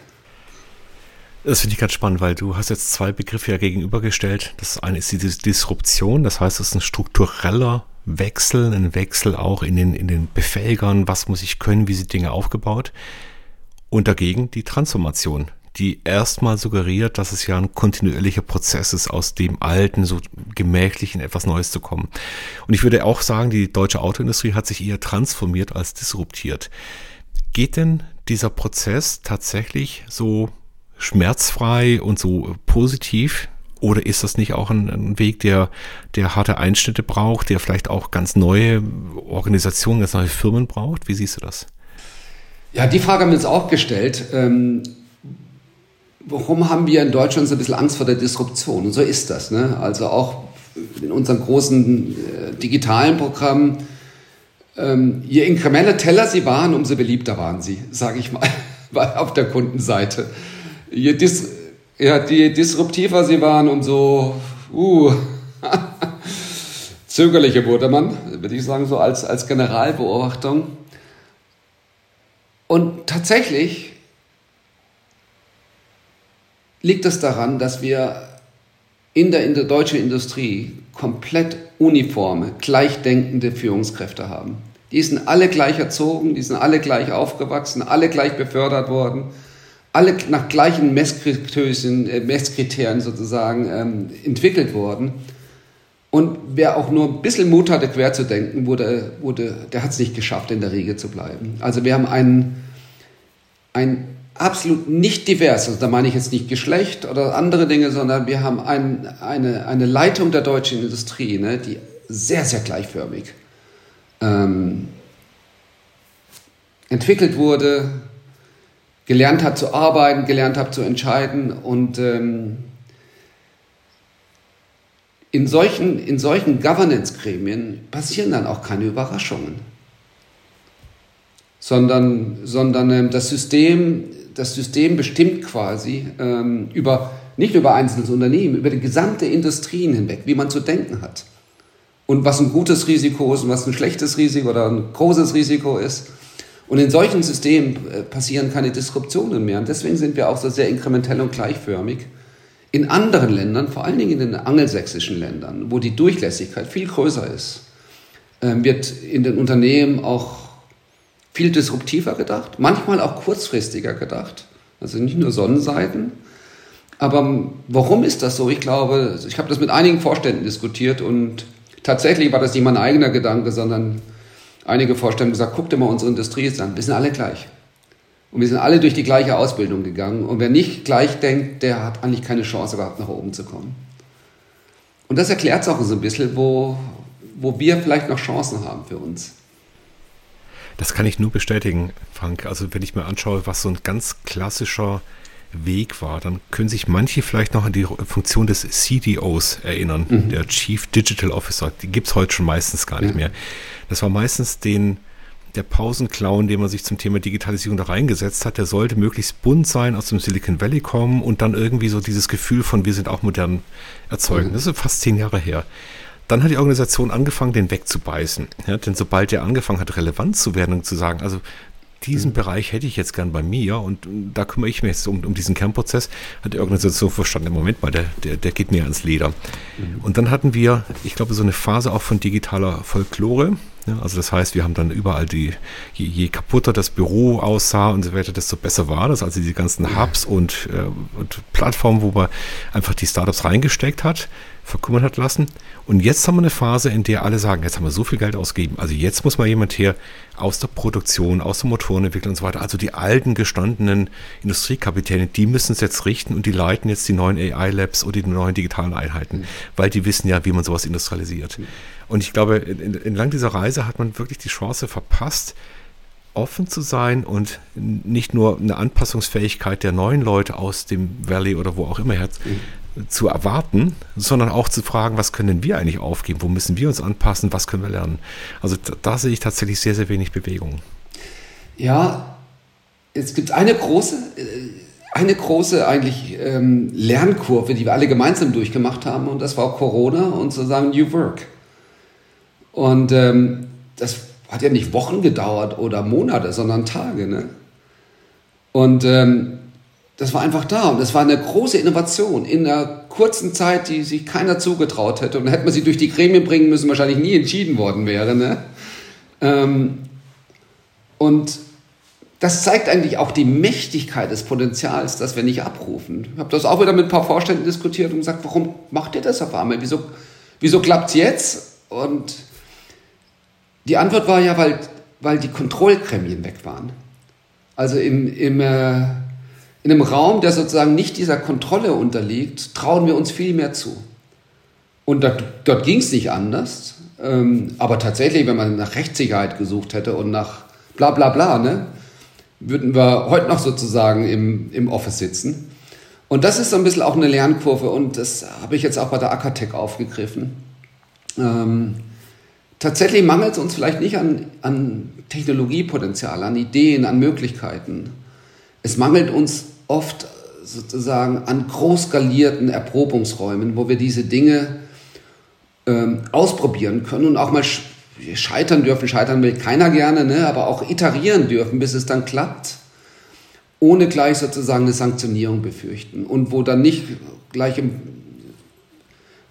[SPEAKER 1] Das finde ich ganz spannend, weil du hast jetzt zwei Begriffe ja gegenübergestellt. Das eine ist die Disruption, das heißt, es ist ein struktureller Wechsel, ein Wechsel auch in den, in den Befähigern, was muss ich können, wie sind Dinge aufgebaut. Und dagegen die Transformation, die erstmal suggeriert, dass es ja ein kontinuierlicher Prozess ist, aus dem Alten so gemächlich in etwas Neues zu kommen. Und ich würde auch sagen, die deutsche Autoindustrie hat sich eher transformiert als disruptiert. Geht denn dieser Prozess tatsächlich so schmerzfrei und so positiv? Oder ist das nicht auch ein, ein, Weg, der, der harte Einschnitte braucht, der vielleicht auch ganz neue Organisationen, ganz neue Firmen braucht? Wie siehst du das?
[SPEAKER 3] Ja, die Frage haben wir uns auch gestellt. Warum haben wir in Deutschland so ein bisschen Angst vor der Disruption? Und so ist das. Ne? Also auch in unseren großen äh, digitalen Programmen, ähm, je inkrementeller sie waren, umso beliebter waren sie, sage ich mal, auf der Kundenseite. Je, dis ja, je disruptiver sie waren, umso uh, zögerlicher wurde man, würde ich sagen, so als, als Generalbeobachtung. Und tatsächlich liegt es daran, dass wir in der, in der deutschen Industrie komplett uniforme, gleichdenkende Führungskräfte haben. Die sind alle gleich erzogen, die sind alle gleich aufgewachsen, alle gleich befördert worden, alle nach gleichen Messkriterien, äh, Messkriterien sozusagen ähm, entwickelt worden. Und wer auch nur ein bisschen Mut hatte, quer zu denken, wurde, wurde, der hat es nicht geschafft, in der Riege zu bleiben. Also wir haben einen, ein absolut nicht divers, also da meine ich jetzt nicht Geschlecht oder andere Dinge, sondern wir haben ein, eine, eine Leitung der deutschen Industrie, ne, die sehr, sehr gleichförmig ähm, entwickelt wurde, gelernt hat zu arbeiten, gelernt hat zu entscheiden und ähm, in solchen, in solchen Governance-Gremien passieren dann auch keine Überraschungen, sondern, sondern ähm, das System das System bestimmt quasi ähm, über, nicht über einzelne Unternehmen, über die gesamte Industrien hinweg, wie man zu denken hat. Und was ein gutes Risiko ist und was ein schlechtes Risiko oder ein großes Risiko ist. Und in solchen Systemen äh, passieren keine Disruptionen mehr. Und deswegen sind wir auch so sehr inkrementell und gleichförmig. In anderen Ländern, vor allen Dingen in den angelsächsischen Ländern, wo die Durchlässigkeit viel größer ist, äh, wird in den Unternehmen auch viel disruptiver gedacht, manchmal auch kurzfristiger gedacht. Also nicht nur Sonnenseiten. Aber warum ist das so? Ich glaube, ich habe das mit einigen Vorständen diskutiert und tatsächlich war das nicht mein eigener Gedanke, sondern einige Vorstände haben gesagt, guck dir mal unsere Industrie an, wir sind alle gleich. Und wir sind alle durch die gleiche Ausbildung gegangen. Und wer nicht gleich denkt, der hat eigentlich keine Chance, überhaupt nach oben zu kommen. Und das erklärt es auch so ein bisschen, wo, wo wir vielleicht noch Chancen haben für uns.
[SPEAKER 1] Das kann ich nur bestätigen, Frank. Also wenn ich mir anschaue, was so ein ganz klassischer Weg war, dann können sich manche vielleicht noch an die Funktion des CDOs erinnern, mhm. der Chief Digital Officer. Die gibt es heute schon meistens gar nicht ja. mehr. Das war meistens den, der Pausenclown, den man sich zum Thema Digitalisierung da reingesetzt hat, der sollte möglichst bunt sein, aus dem Silicon Valley kommen und dann irgendwie so dieses Gefühl von, wir sind auch modern erzeugen. Mhm. Das ist fast zehn Jahre her. Dann hat die Organisation angefangen, den wegzubeißen. Ja, denn sobald der angefangen hat, relevant zu werden und zu sagen, also diesen mhm. Bereich hätte ich jetzt gern bei mir und da kümmere ich mich jetzt um, um diesen Kernprozess, hat die Organisation verstanden, im Moment mal, der, der, der geht mir ans Leder. Mhm. Und dann hatten wir, ich glaube, so eine Phase auch von digitaler Folklore. Ja, also das heißt, wir haben dann überall die, je, je, kaputter das Büro aussah und so weiter, desto besser war das. Also die ganzen Hubs und, äh, und Plattformen, wo man einfach die Startups reingesteckt hat verkümmern hat lassen. Und jetzt haben wir eine Phase, in der alle sagen, jetzt haben wir so viel Geld ausgegeben. Also jetzt muss mal jemand her aus der Produktion, aus der Motorenentwicklung und so weiter. Also die alten gestandenen Industriekapitäne, die müssen es jetzt richten und die leiten jetzt die neuen AI-Labs oder die neuen digitalen Einheiten, mhm. weil die wissen ja, wie man sowas industrialisiert. Mhm. Und ich glaube, entlang dieser Reise hat man wirklich die Chance verpasst, offen zu sein und nicht nur eine Anpassungsfähigkeit der neuen Leute aus dem Valley oder wo auch immer her mhm zu erwarten, sondern auch zu fragen, was können wir eigentlich aufgeben, wo müssen wir uns anpassen, was können wir lernen. Also da, da sehe ich tatsächlich sehr, sehr wenig Bewegung.
[SPEAKER 3] Ja, es gibt eine große, äh, eine große eigentlich ähm, Lernkurve, die wir alle gemeinsam durchgemacht haben und das war Corona und sozusagen New Work. Und ähm, das hat ja nicht Wochen gedauert oder Monate, sondern Tage. Ne? Und ähm, das war einfach da und das war eine große Innovation in einer kurzen Zeit, die sich keiner zugetraut hätte. Und hätte man sie durch die Gremien bringen müssen, wahrscheinlich nie entschieden worden wäre. Ne? Ähm, und das zeigt eigentlich auch die Mächtigkeit des Potenzials, das wir nicht abrufen. Ich habe das auch wieder mit ein paar Vorständen diskutiert und gesagt, warum macht ihr das auf einmal? Wieso, wieso klappt es jetzt? Und die Antwort war ja, weil, weil die Kontrollgremien weg waren. Also im, im, äh, in einem Raum, der sozusagen nicht dieser Kontrolle unterliegt, trauen wir uns viel mehr zu. Und dort, dort ging es nicht anders. Ähm, aber tatsächlich, wenn man nach Rechtssicherheit gesucht hätte und nach bla bla bla, ne, würden wir heute noch sozusagen im, im Office sitzen. Und das ist so ein bisschen auch eine Lernkurve und das habe ich jetzt auch bei der Akatech aufgegriffen. Ähm, tatsächlich mangelt es uns vielleicht nicht an, an Technologiepotenzial, an Ideen, an Möglichkeiten. Es mangelt uns oft sozusagen an groß skalierten Erprobungsräumen, wo wir diese Dinge ähm, ausprobieren können und auch mal scheitern dürfen. Scheitern will keiner gerne, ne? aber auch iterieren dürfen, bis es dann klappt, ohne gleich sozusagen eine Sanktionierung befürchten. Und wo dann nicht gleich im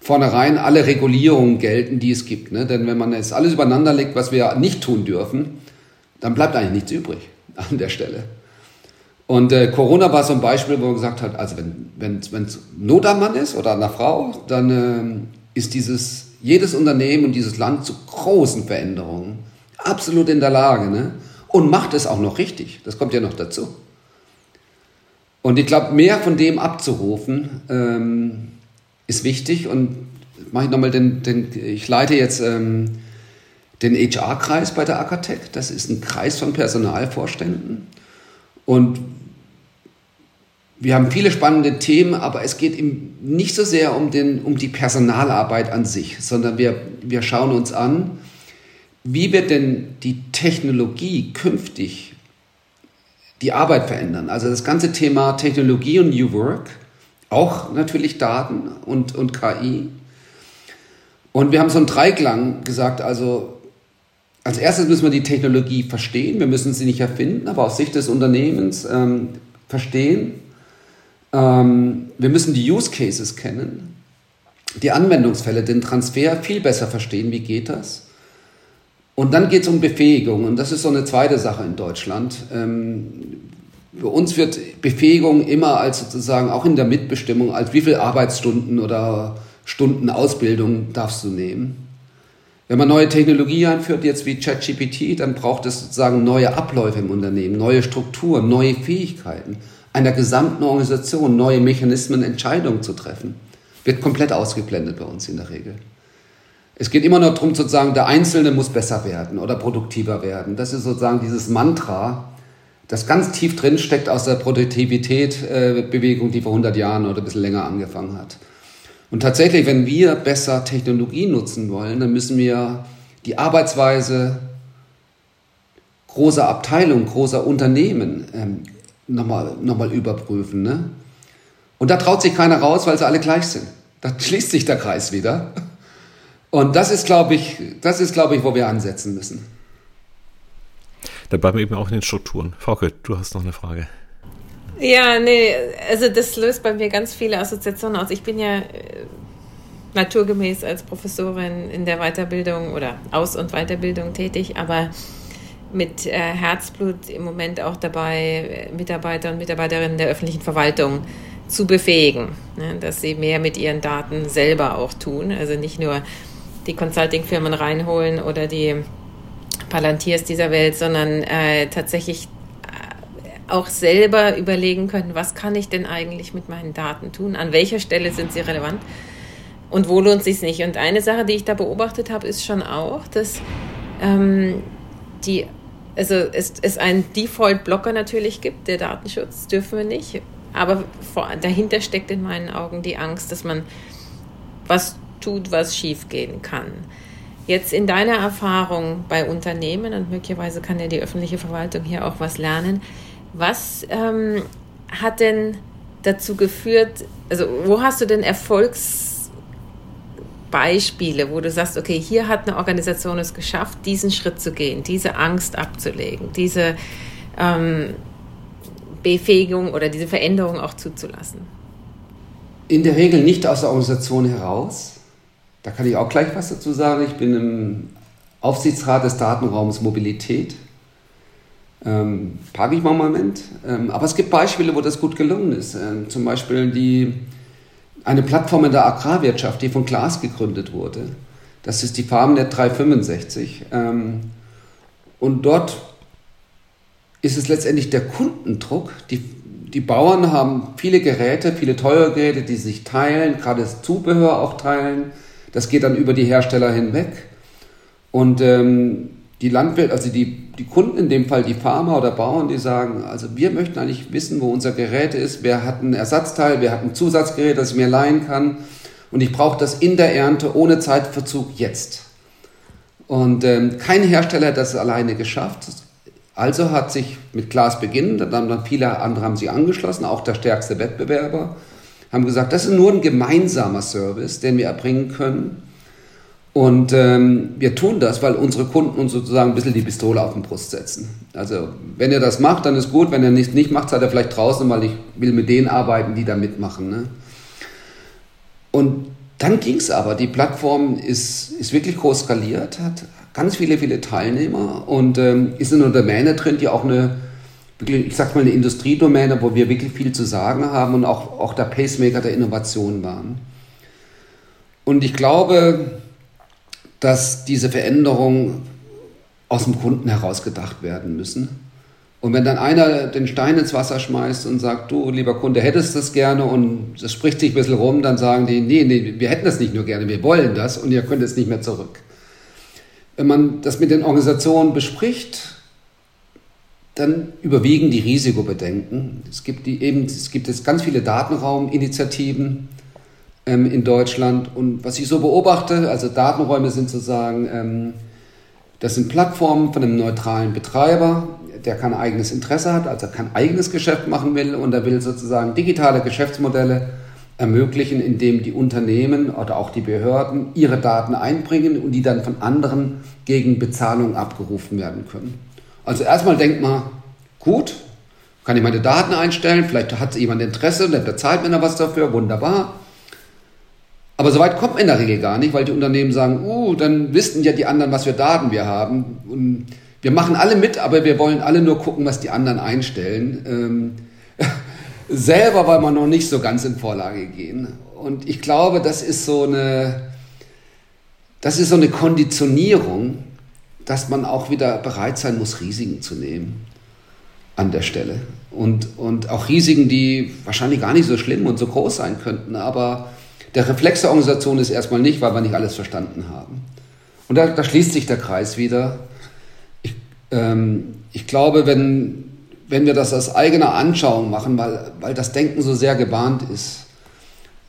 [SPEAKER 3] vornherein alle Regulierungen gelten, die es gibt. Ne? Denn wenn man jetzt alles übereinander legt, was wir nicht tun dürfen, dann bleibt eigentlich nichts übrig an der Stelle. Und äh, Corona war so ein Beispiel, wo man gesagt hat, also wenn es wenn, Not am Mann ist oder an einer Frau, dann äh, ist dieses, jedes Unternehmen und dieses Land zu großen Veränderungen absolut in der Lage ne? und macht es auch noch richtig. Das kommt ja noch dazu. Und ich glaube, mehr von dem abzurufen ähm, ist wichtig. Und mache ich nochmal den, den, ich leite jetzt ähm, den HR-Kreis bei der Akatech. Das ist ein Kreis von Personalvorständen. Und wir haben viele spannende Themen, aber es geht ihm nicht so sehr um, den, um die Personalarbeit an sich, sondern wir, wir schauen uns an, wie wird denn die Technologie künftig die Arbeit verändern. Also das ganze Thema Technologie und New Work, auch natürlich Daten und, und KI. Und wir haben so einen Dreiklang gesagt, also als erstes müssen wir die Technologie verstehen. Wir müssen sie nicht erfinden, aber aus Sicht des Unternehmens ähm, verstehen. Ähm, wir müssen die Use Cases kennen, die Anwendungsfälle, den Transfer viel besser verstehen. Wie geht das? Und dann geht es um Befähigung. Und das ist so eine zweite Sache in Deutschland. Ähm, bei uns wird Befähigung immer als sozusagen auch in der Mitbestimmung, als wie viele Arbeitsstunden oder Stunden Ausbildung darfst du nehmen. Wenn man neue Technologie einführt, jetzt wie ChatGPT, dann braucht es sozusagen neue Abläufe im Unternehmen, neue Strukturen, neue Fähigkeiten, einer gesamten Organisation, neue Mechanismen, Entscheidungen zu treffen. Wird komplett ausgeblendet bei uns in der Regel. Es geht immer nur darum, sozusagen, der Einzelne muss besser werden oder produktiver werden. Das ist sozusagen dieses Mantra, das ganz tief drin steckt aus der Produktivität-Bewegung, äh, die vor 100 Jahren oder ein bisschen länger angefangen hat. Und tatsächlich, wenn wir besser Technologie nutzen wollen, dann müssen wir die Arbeitsweise großer Abteilungen, großer Unternehmen ähm, nochmal noch mal überprüfen. Ne? Und da traut sich keiner raus, weil sie alle gleich sind. Da schließt sich der Kreis wieder. Und das ist, glaube ich, das ich, wo wir ansetzen müssen.
[SPEAKER 1] Da bleiben wir eben auch in den Strukturen. Frauke, du hast noch eine Frage.
[SPEAKER 2] Ja, nee, also das löst bei mir ganz viele Assoziationen aus. Ich bin ja äh, naturgemäß als Professorin in der Weiterbildung oder Aus- und Weiterbildung tätig, aber mit äh, Herzblut im Moment auch dabei, äh, Mitarbeiter und Mitarbeiterinnen der öffentlichen Verwaltung zu befähigen, ne, dass sie mehr mit ihren Daten selber auch tun. Also nicht nur die Consulting-Firmen reinholen oder die Palantiers dieser Welt, sondern äh, tatsächlich auch selber überlegen können, was kann ich denn eigentlich mit meinen Daten tun, an welcher Stelle sind sie relevant und wo lohnt sich nicht. Und eine Sache, die ich da beobachtet habe, ist schon auch, dass ähm, die, also es, es einen Default-Blocker natürlich gibt, der Datenschutz dürfen wir nicht, aber vor, dahinter steckt in meinen Augen die Angst, dass man was tut, was schiefgehen kann. Jetzt in deiner Erfahrung bei Unternehmen, und möglicherweise kann ja die öffentliche Verwaltung hier auch was lernen, was ähm, hat denn dazu geführt, also wo hast du denn Erfolgsbeispiele, wo du sagst, okay, hier hat eine Organisation es geschafft, diesen Schritt zu gehen, diese Angst abzulegen, diese, ähm, Befähigung oder diese Veränderung auch zuzulassen?
[SPEAKER 3] In der Regel nicht aus der Organisation heraus. Da kann ich auch gleich was dazu sagen. Ich bin im Aufsichtsrat des Datenraums Mobilität. Ähm, packe ich mal einen Moment. Ähm, aber es gibt Beispiele, wo das gut gelungen ist. Ähm, zum Beispiel die, eine Plattform in der Agrarwirtschaft, die von Glas gegründet wurde. Das ist die FarmNet 365. Ähm, und dort ist es letztendlich der Kundendruck. Die, die Bauern haben viele Geräte, viele teure Geräte, die sich teilen, gerade das Zubehör auch teilen. Das geht dann über die Hersteller hinweg. Und ähm, die Landwirte, also die, die Kunden, in dem Fall die Farmer oder Bauern, die sagen, also wir möchten eigentlich wissen, wo unser Gerät ist, wer hat ein Ersatzteil, wer hat ein Zusatzgerät, das ich mir leihen kann. Und ich brauche das in der Ernte ohne Zeitverzug jetzt. Und ähm, kein Hersteller hat das alleine geschafft. Also hat sich mit Glas beginnen, dann haben dann viele andere haben sich angeschlossen, auch der stärkste Wettbewerber, haben gesagt, das ist nur ein gemeinsamer Service, den wir erbringen können. Und ähm, wir tun das, weil unsere Kunden uns sozusagen ein bisschen die Pistole auf den Brust setzen. Also wenn er das macht, dann ist gut. Wenn er nicht, nicht macht, seid er vielleicht draußen, weil ich will mit denen arbeiten, die da mitmachen. Ne? Und dann ging es aber. Die Plattform ist, ist wirklich groß skaliert, hat ganz viele, viele Teilnehmer und ähm, ist in einer Domäne drin, die auch eine, ich sag mal, eine Industriedomäne, wo wir wirklich viel zu sagen haben und auch, auch der Pacemaker der Innovation waren. Und ich glaube, dass diese Veränderungen aus dem Kunden heraus gedacht werden müssen. Und wenn dann einer den Stein ins Wasser schmeißt und sagt, du, lieber Kunde, hättest das gerne und das spricht sich ein bisschen rum, dann sagen die, nee, nee, wir hätten das nicht nur gerne, wir wollen das und ihr könnt es nicht mehr zurück. Wenn man das mit den Organisationen bespricht, dann überwiegen die Risikobedenken. Es gibt, die eben, es gibt jetzt ganz viele Datenrauminitiativen ähm, in Deutschland und was ich so beobachte, also Datenräume sind sozusagen, ähm, das sind Plattformen von einem neutralen Betreiber, der kein eigenes Interesse hat, also kein eigenes Geschäft machen will und er will sozusagen digitale Geschäftsmodelle ermöglichen, indem die Unternehmen oder auch die Behörden ihre Daten einbringen und die dann von anderen gegen Bezahlung abgerufen werden können. Also erstmal denkt man, gut, kann ich meine Daten einstellen, vielleicht hat jemand Interesse, der bezahlt mir da was dafür, wunderbar. Aber so weit kommt man in der Regel gar nicht, weil die Unternehmen sagen, uh, dann wissen ja die anderen, was für Daten wir haben. Und wir machen alle mit, aber wir wollen alle nur gucken, was die anderen einstellen. Ähm, selber wollen wir noch nicht so ganz in Vorlage gehen. Und ich glaube, das ist so eine, das ist so eine Konditionierung, dass man auch wieder bereit sein muss, Risiken zu nehmen an der Stelle. Und, und auch Risiken, die wahrscheinlich gar nicht so schlimm und so groß sein könnten, aber der Reflex der Organisation ist erstmal nicht, weil wir nicht alles verstanden haben. Und da, da schließt sich der Kreis wieder. Ähm, ich glaube, wenn, wenn wir das aus eigener Anschauung machen, weil, weil das Denken so sehr gebahnt ist,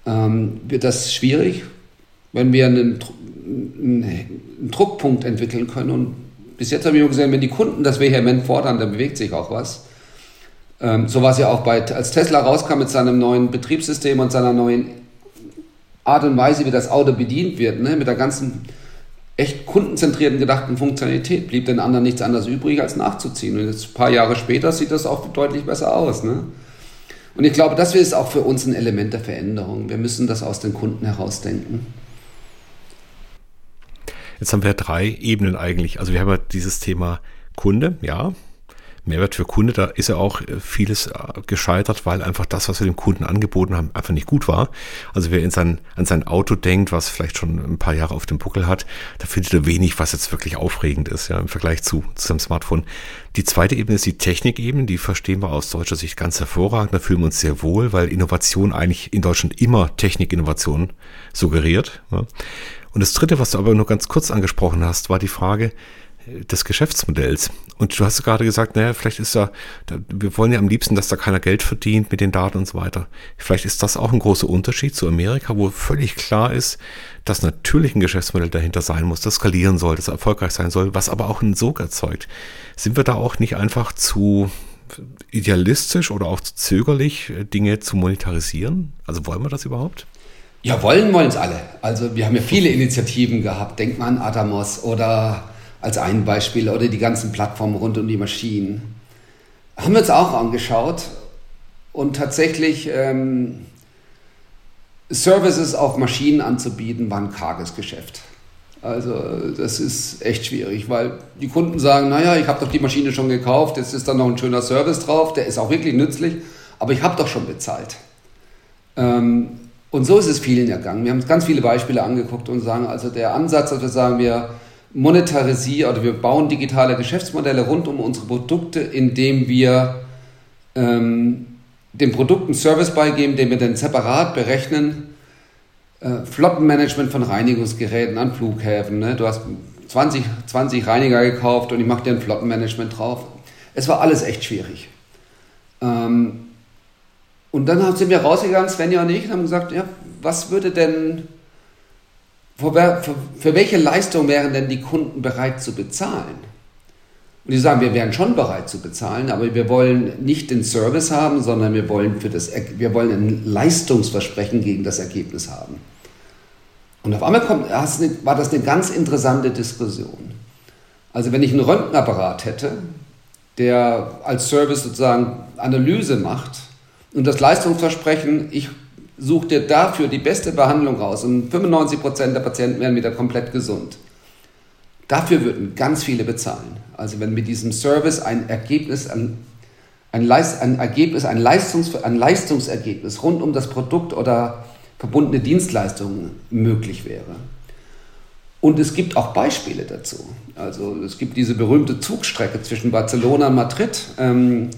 [SPEAKER 3] ähm, wird das schwierig, wenn wir einen, einen, Druckpunkt entwickeln können. Und bis jetzt habe ich nur gesehen, wenn die Kunden das vehement fordern, dann bewegt sich auch was. Ähm, so war es ja auch bei, als Tesla rauskam mit seinem neuen Betriebssystem und seiner neuen Art und Weise, wie das Auto bedient wird, ne, mit der ganzen echt kundenzentrierten gedachten Funktionalität blieb den anderen nichts anderes übrig, als nachzuziehen. Und jetzt ein paar Jahre später sieht das auch deutlich besser aus. Ne? Und ich glaube, das ist auch für uns ein Element der Veränderung. Wir müssen das aus den Kunden herausdenken.
[SPEAKER 1] Jetzt haben wir drei Ebenen eigentlich. Also wir haben ja dieses Thema Kunde, ja, Mehrwert für Kunde, da ist ja auch äh, vieles äh, gescheitert, weil einfach das, was wir dem Kunden angeboten haben, einfach nicht gut war. Also wer in sein, an sein Auto denkt, was vielleicht schon ein paar Jahre auf dem Buckel hat, da findet er wenig, was jetzt wirklich aufregend ist, ja, im Vergleich zu, zu seinem Smartphone. Die zweite Ebene ist die Technikebene, die verstehen wir aus deutscher Sicht ganz hervorragend, da fühlen wir uns sehr wohl, weil Innovation eigentlich in Deutschland immer Technikinnovation suggeriert. Ja. Und das dritte, was du aber nur ganz kurz angesprochen hast, war die Frage, des Geschäftsmodells. Und du hast gerade gesagt, naja, vielleicht ist da, wir wollen ja am liebsten, dass da keiner Geld verdient mit den Daten und so weiter. Vielleicht ist das auch ein großer Unterschied zu Amerika, wo völlig klar ist, dass natürlich ein Geschäftsmodell dahinter sein muss, das skalieren soll, das erfolgreich sein soll, was aber auch einen Sog erzeugt. Sind wir da auch nicht einfach zu idealistisch oder auch zu zögerlich, Dinge zu monetarisieren? Also wollen wir das überhaupt?
[SPEAKER 3] Ja, wollen wollen es alle. Also wir haben ja viele Initiativen gehabt. Denkt man an Atamos oder als ein Beispiel oder die ganzen Plattformen rund um die Maschinen. Haben wir uns auch angeschaut Und tatsächlich ähm, Services auf Maschinen anzubieten, war ein karges Geschäft. Also das ist echt schwierig, weil die Kunden sagen, naja, ich habe doch die Maschine schon gekauft, jetzt ist da noch ein schöner Service drauf, der ist auch wirklich nützlich, aber ich habe doch schon bezahlt. Ähm, und so ist es vielen ergangen. Wir haben uns ganz viele Beispiele angeguckt und sagen, also der Ansatz, dass wir sagen, wir monetarisieren oder wir bauen digitale Geschäftsmodelle rund um unsere Produkte, indem wir ähm, dem Produkt einen Service beigeben, den wir dann separat berechnen äh, Flottenmanagement von Reinigungsgeräten an Flughäfen. Ne? Du hast 20, 20 Reiniger gekauft und ich mache dir ein Flottenmanagement drauf. Es war alles echt schwierig. Ähm, und dann sind wir rausgegangen, Svenja und ich, und haben gesagt, ja, was würde denn, für, für, welche Leistung wären denn die Kunden bereit zu bezahlen? Und die sagen, wir wären schon bereit zu bezahlen, aber wir wollen nicht den Service haben, sondern wir wollen, für das, wir wollen ein Leistungsversprechen gegen das Ergebnis haben. Und auf einmal kommt, war das eine ganz interessante Diskussion. Also wenn ich einen Röntgenapparat hätte, der als Service sozusagen Analyse macht und das Leistungsversprechen, ich suche dir dafür die beste Behandlung raus und 95% der Patienten werden wieder komplett gesund. Dafür würden ganz viele bezahlen. Also wenn mit diesem Service ein Ergebnis, ein, ein, Leist, ein Ergebnis, ein, Leistungs, ein Leistungsergebnis rund um das Produkt oder verbundene Dienstleistungen möglich wäre. Und es gibt auch Beispiele dazu. Also es gibt diese berühmte Zugstrecke zwischen Barcelona und Madrid. Ähm,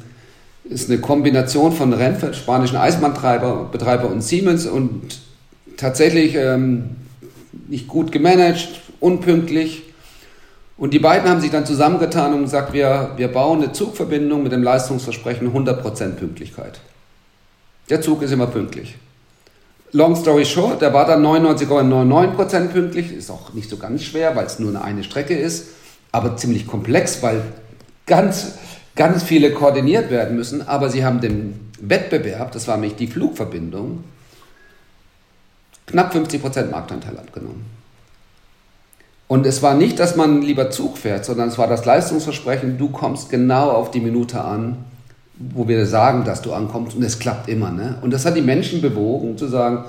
[SPEAKER 3] ist eine Kombination von Renfe, spanischen Eisenbahntreiber und Siemens und tatsächlich ähm, nicht gut gemanagt, unpünktlich. Und die beiden haben sich dann zusammengetan und gesagt, wir, wir bauen eine Zugverbindung mit dem Leistungsversprechen 100% Pünktlichkeit. Der Zug ist immer pünktlich. Long story short, der war dann 99,99% pünktlich. Ist auch nicht so ganz schwer, weil es nur eine Strecke ist, aber ziemlich komplex, weil ganz, ganz viele koordiniert werden müssen. Aber sie haben den Wettbewerb, das war nämlich die Flugverbindung, knapp 50% Marktanteil abgenommen. Und es war nicht, dass man lieber Zug fährt, sondern es war das Leistungsversprechen, du kommst genau auf die Minute an, wo wir sagen, dass du ankommst und es klappt immer. Ne? Und das hat die Menschen bewogen zu sagen,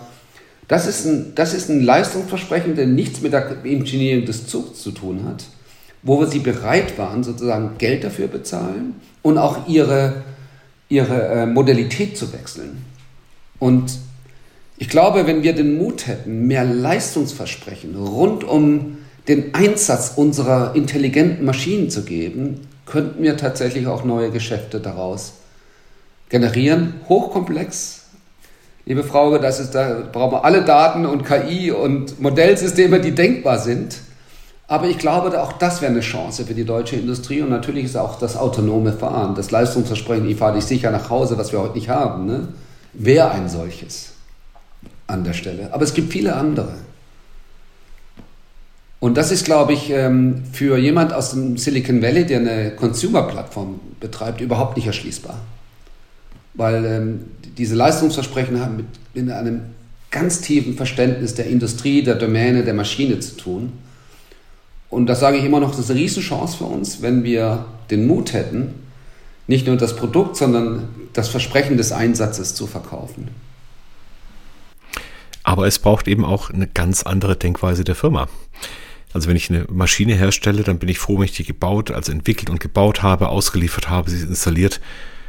[SPEAKER 3] das ist ein, das ist ein Leistungsversprechen, der nichts mit der Engineering des Zugs zu tun hat, wo sie bereit waren, sozusagen Geld dafür bezahlen und auch ihre, ihre äh, Modalität zu wechseln. Und ich glaube, wenn wir den Mut hätten, mehr Leistungsversprechen rund um den Einsatz unserer intelligenten Maschinen zu geben, könnten wir tatsächlich auch neue Geschäfte daraus generieren. Hochkomplex. Liebe Frau, das ist, da brauchen wir alle Daten und KI und Modellsysteme, die denkbar sind. Aber ich glaube, auch das wäre eine Chance für die deutsche Industrie und natürlich ist auch das autonome Fahren, das Leistungsversprechen, ich fahre dich sicher nach Hause, was wir heute nicht haben, ne? wäre ein solches an der Stelle. Aber es gibt viele andere. Und das ist, glaube ich, ähm, für jemand aus dem Silicon Valley, der eine Consumer-Plattform betreibt, überhaupt nicht erschließbar. Weil ähm, diese Leistungsversprechen haben mit in einem ganz tiefen Verständnis der Industrie, der Domäne, der Maschine zu tun. Und das sage ich immer noch, das ist eine Riesenchance für uns, wenn wir den Mut hätten, nicht nur das Produkt, sondern das Versprechen des Einsatzes zu verkaufen.
[SPEAKER 1] Aber es braucht eben auch eine ganz andere Denkweise der Firma. Also wenn ich eine Maschine herstelle, dann bin ich froh, wenn ich die gebaut, also entwickelt und gebaut habe, ausgeliefert habe, sie ist installiert,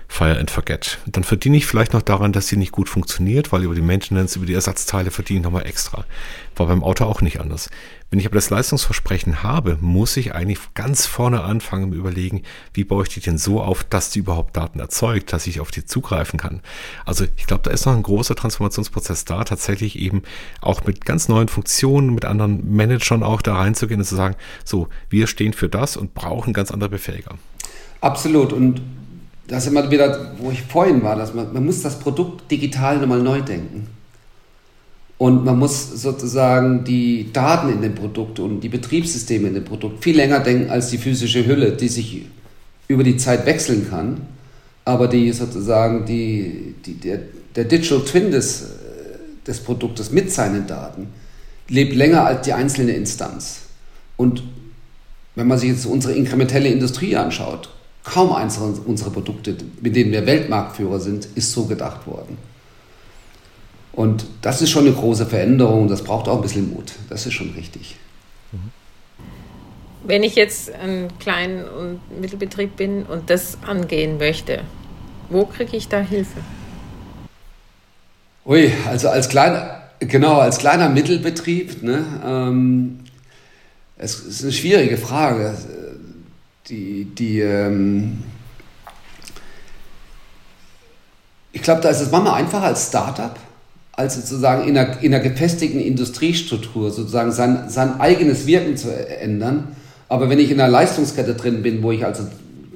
[SPEAKER 1] fire and forget. Dann verdiene ich vielleicht noch daran, dass sie nicht gut funktioniert, weil über die Maintenance, über die Ersatzteile verdiene ich nochmal extra. War beim Auto auch nicht anders. Wenn ich aber das Leistungsversprechen habe, muss ich eigentlich ganz vorne anfangen überlegen, wie baue ich die denn so auf, dass die überhaupt Daten erzeugt, dass ich auf die zugreifen kann. Also ich glaube, da ist noch ein großer Transformationsprozess da, tatsächlich eben auch mit ganz neuen Funktionen, mit anderen Managern auch da reinzugehen und zu sagen, so, wir stehen für das und brauchen ganz andere Befähiger.
[SPEAKER 3] Absolut. Und das ist immer wieder, wo ich vorhin war, dass man, man muss das Produkt digital nochmal neu denken. Und man muss sozusagen die Daten in dem Produkt und die Betriebssysteme in dem Produkt viel länger denken als die physische Hülle, die sich über die Zeit wechseln kann, aber die sozusagen die, die, der, der Digital Twin des, des Produktes mit seinen Daten lebt länger als die einzelne Instanz. Und wenn man sich jetzt unsere inkrementelle Industrie anschaut, kaum eins unserer Produkte, mit denen wir Weltmarktführer sind, ist so gedacht worden. Und das ist schon eine große Veränderung, das braucht auch ein bisschen Mut, das ist schon richtig.
[SPEAKER 2] Wenn ich jetzt ein Klein- und Mittelbetrieb bin und das angehen möchte, wo kriege ich da Hilfe?
[SPEAKER 3] Ui, also als kleiner, genau, als kleiner Mittelbetrieb, ne, ähm, es ist eine schwierige Frage. Die, die, ähm, ich glaube, da ist es manchmal einfacher als Startup, als sozusagen in einer, in einer gefestigten Industriestruktur sozusagen sein, sein eigenes Wirken zu ändern. Aber wenn ich in einer Leistungskette drin bin, wo ich also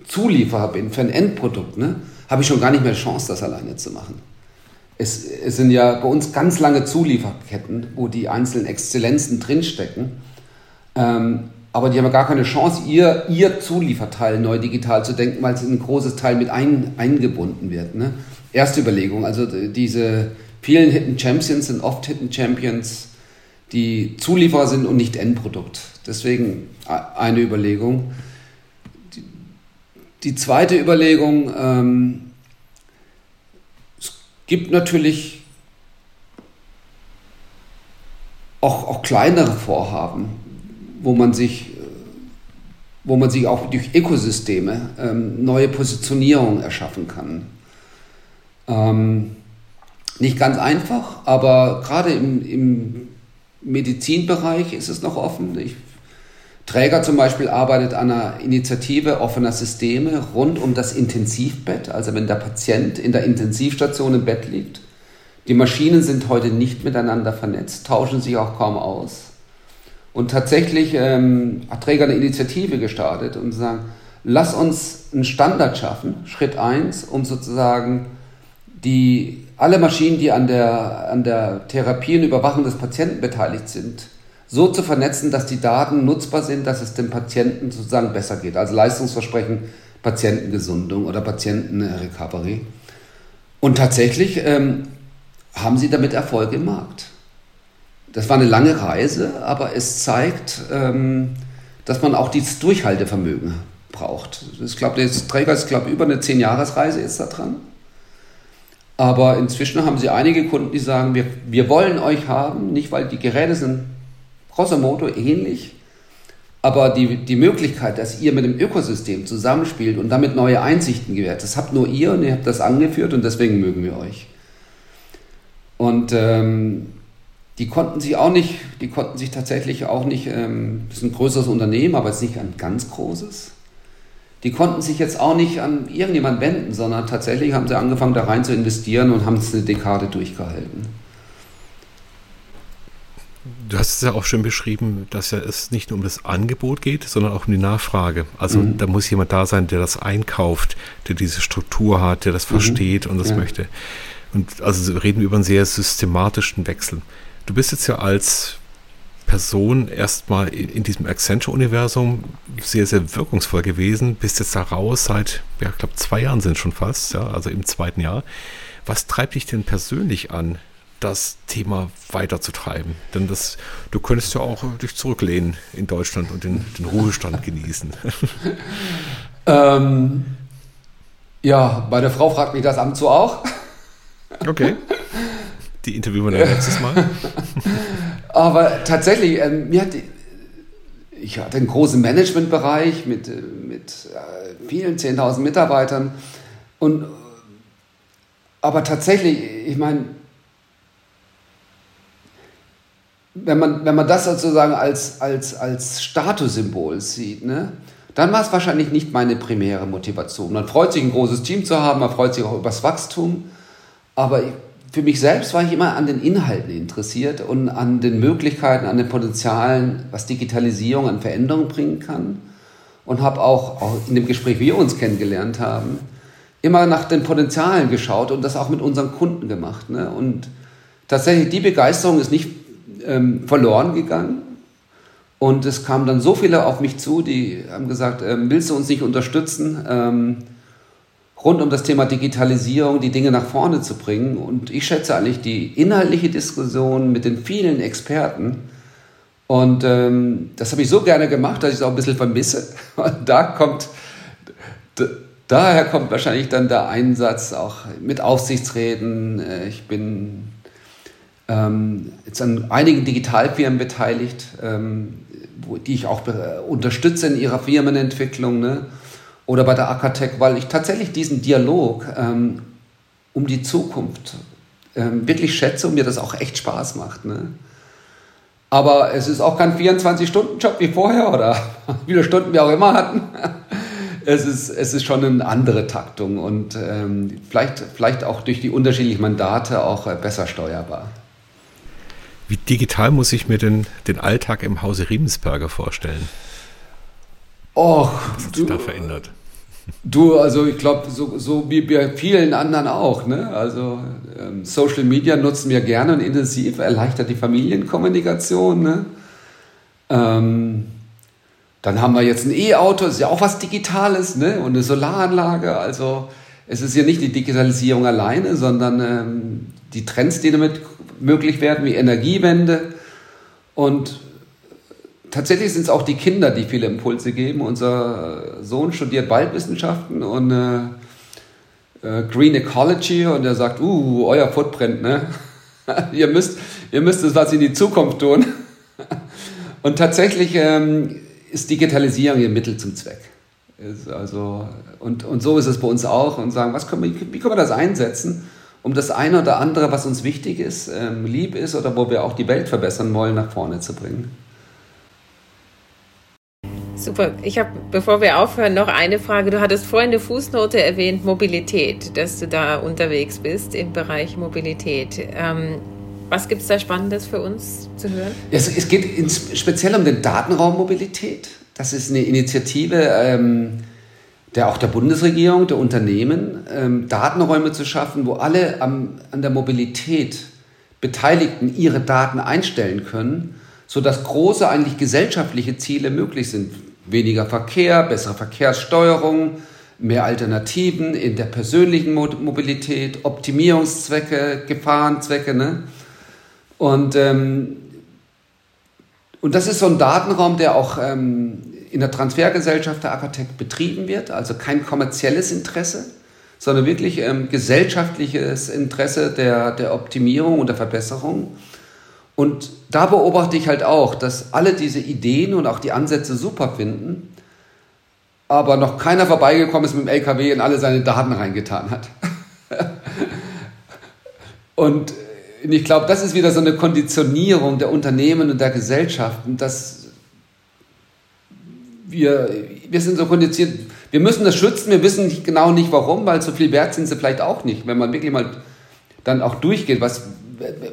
[SPEAKER 3] Zulieferer bin für ein Endprodukt, ne, habe ich schon gar nicht mehr Chance, das alleine zu machen. Es, es sind ja bei uns ganz lange Zulieferketten, wo die einzelnen Exzellenzen drinstecken. Ähm, aber die haben ja gar keine Chance, ihr, ihr Zulieferteil neu digital zu denken, weil es in ein großes Teil mit ein, eingebunden wird. Ne? Erste Überlegung, also diese vielen Hidden Champions sind oft Hidden Champions, die Zulieferer sind und nicht Endprodukt. Deswegen eine Überlegung. Die, die zweite Überlegung, ähm, es gibt natürlich auch, auch kleinere Vorhaben, wo man sich, wo man sich auch durch Ökosysteme ähm, neue Positionierungen erschaffen kann. Ähm, nicht ganz einfach, aber gerade im, im Medizinbereich ist es noch offen. Ich, Träger zum Beispiel arbeitet an einer Initiative offener Systeme rund um das Intensivbett, also wenn der Patient in der Intensivstation im Bett liegt. Die Maschinen sind heute nicht miteinander vernetzt, tauschen sich auch kaum aus. Und tatsächlich ähm, hat Träger eine Initiative gestartet und sagen, lass uns einen Standard schaffen, Schritt eins, um sozusagen die, alle Maschinen, die an der, an der Therapie und Überwachung des Patienten beteiligt sind, so zu vernetzen, dass die Daten nutzbar sind, dass es dem Patienten sozusagen besser geht. Also Leistungsversprechen, Patientengesundung oder Patientenrecovery. Und tatsächlich ähm, haben sie damit Erfolg im Markt. Das war eine lange Reise, aber es zeigt, ähm, dass man auch dieses Durchhaltevermögen braucht. Ich glaube, der Träger ist, glaube über eine 10-Jahres-Reise ist da dran. Aber inzwischen haben sie einige Kunden, die sagen, wir, wir wollen euch haben, nicht weil die Geräte sind grosso modo ähnlich, aber die, die Möglichkeit, dass ihr mit dem Ökosystem zusammenspielt und damit neue Einsichten gewährt, das habt nur ihr und ihr habt das angeführt und deswegen mögen wir euch. Und ähm, die konnten sich auch nicht, die konnten sich tatsächlich auch nicht, ähm, das ist ein größeres Unternehmen, aber es ist nicht ein ganz großes. Die konnten sich jetzt auch nicht an irgendjemand wenden, sondern tatsächlich haben sie angefangen, da rein zu investieren und haben es eine Dekade durchgehalten.
[SPEAKER 1] Du hast es ja auch schon beschrieben, dass ja es nicht nur um das Angebot geht, sondern auch um die Nachfrage. Also mhm. da muss jemand da sein, der das einkauft, der diese Struktur hat, der das mhm. versteht und das ja. möchte. Und also reden wir über einen sehr systematischen Wechsel. Du bist jetzt ja als Person erstmal in, in diesem Accenture-Universum sehr, sehr wirkungsvoll gewesen, bist jetzt da raus seit, ja, ich glaube, zwei Jahren sind schon fast, ja, also im zweiten Jahr. Was treibt dich denn persönlich an, das Thema weiterzutreiben? Denn das, du könntest ja auch dich zurücklehnen in Deutschland und den, den Ruhestand genießen.
[SPEAKER 3] ähm, ja, meine Frau fragt mich das und zu auch.
[SPEAKER 1] Okay. Die interviewen wir dann nächstes Mal.
[SPEAKER 3] Aber tatsächlich, äh, mir hat die, ich hatte einen großen Managementbereich mit, äh, mit äh, vielen 10.000 Mitarbeitern. Und, aber tatsächlich, ich meine, wenn man, wenn man das sozusagen als, als, als Statussymbol sieht, ne, dann war es wahrscheinlich nicht meine primäre Motivation. Man freut sich, ein großes Team zu haben, man freut sich auch über das Wachstum. Aber für mich selbst war ich immer an den Inhalten interessiert und an den Möglichkeiten, an den Potenzialen, was Digitalisierung an Veränderungen bringen kann. Und habe auch, auch in dem Gespräch, wie wir uns kennengelernt haben, immer nach den Potenzialen geschaut und das auch mit unseren Kunden gemacht. Ne? Und tatsächlich, die Begeisterung ist nicht ähm, verloren gegangen. Und es kamen dann so viele auf mich zu, die haben gesagt, ähm, willst du uns nicht unterstützen? Ähm, rund um das Thema Digitalisierung die Dinge nach vorne zu bringen. Und ich schätze eigentlich die inhaltliche Diskussion mit den vielen Experten. Und ähm, das habe ich so gerne gemacht, dass ich es auch ein bisschen vermisse. Und da kommt, daher kommt wahrscheinlich dann der Einsatz auch mit Aufsichtsräten. Äh, ich bin ähm, jetzt an einigen Digitalfirmen beteiligt, ähm, wo, die ich auch unterstütze in ihrer Firmenentwicklung. Ne? Oder bei der Akatech, weil ich tatsächlich diesen Dialog ähm, um die Zukunft ähm, wirklich schätze und mir das auch echt Spaß macht. Ne? Aber es ist auch kein 24-Stunden-Job wie vorher oder wie viele Stunden wir auch immer hatten. Es ist, es ist schon eine andere Taktung und ähm, vielleicht, vielleicht auch durch die unterschiedlichen Mandate auch äh, besser steuerbar.
[SPEAKER 1] Wie digital muss ich mir denn den Alltag im Hause Riemensberger vorstellen?
[SPEAKER 3] Och,
[SPEAKER 1] Was hat sich da verändert?
[SPEAKER 3] Du, also ich glaube, so, so wie bei vielen anderen auch. Ne? Also ähm, Social Media nutzen wir gerne und intensiv, erleichtert die Familienkommunikation. Ne? Ähm, dann haben wir jetzt ein E-Auto, ist ja auch was Digitales, ne? und eine Solaranlage. Also es ist ja nicht die Digitalisierung alleine, sondern ähm, die Trends, die damit möglich werden, wie Energiewende. Und tatsächlich sind es auch die Kinder, die viele Impulse geben. Unser Sohn studiert Waldwissenschaften und äh, äh, Green Ecology und er sagt, uh, euer Footprint, ne? ihr müsst, ihr müsst es was in die Zukunft tun. und tatsächlich ähm, ist Digitalisierung ihr Mittel zum Zweck. Ist also, und, und so ist es bei uns auch und sagen, was können wir, wie können wir das einsetzen, um das eine oder andere, was uns wichtig ist, ähm, lieb ist oder wo wir auch die Welt verbessern wollen, nach vorne zu bringen.
[SPEAKER 2] Super. Ich habe, bevor wir aufhören, noch eine Frage. Du hattest vorhin eine Fußnote erwähnt, Mobilität, dass du da unterwegs bist im Bereich Mobilität. Ähm, was gibt es da Spannendes für uns zu hören?
[SPEAKER 3] Es, es geht speziell um den Datenraum Mobilität. Das ist eine Initiative ähm, der auch der Bundesregierung, der Unternehmen, ähm, Datenräume zu schaffen, wo alle am, an der Mobilität Beteiligten ihre Daten einstellen können, sodass große eigentlich gesellschaftliche Ziele möglich sind weniger Verkehr, bessere Verkehrssteuerung, mehr Alternativen in der persönlichen Mobilität, Optimierungszwecke, Gefahrenzwecke. Ne? Und, ähm, und das ist so ein Datenraum, der auch ähm, in der Transfergesellschaft der Akatec betrieben wird, also kein kommerzielles Interesse, sondern wirklich ähm, gesellschaftliches Interesse der, der Optimierung und der Verbesserung. Und da beobachte ich halt auch, dass alle diese Ideen und auch die Ansätze super finden, aber noch keiner vorbeigekommen ist mit dem LKW und alle seine Daten reingetan hat. und ich glaube, das ist wieder so eine Konditionierung der Unternehmen und der Gesellschaften, dass wir, wir sind so konditioniert, wir müssen das schützen, wir wissen nicht, genau nicht warum, weil so viel wert sind sie vielleicht auch nicht, wenn man wirklich mal dann auch durchgeht, was,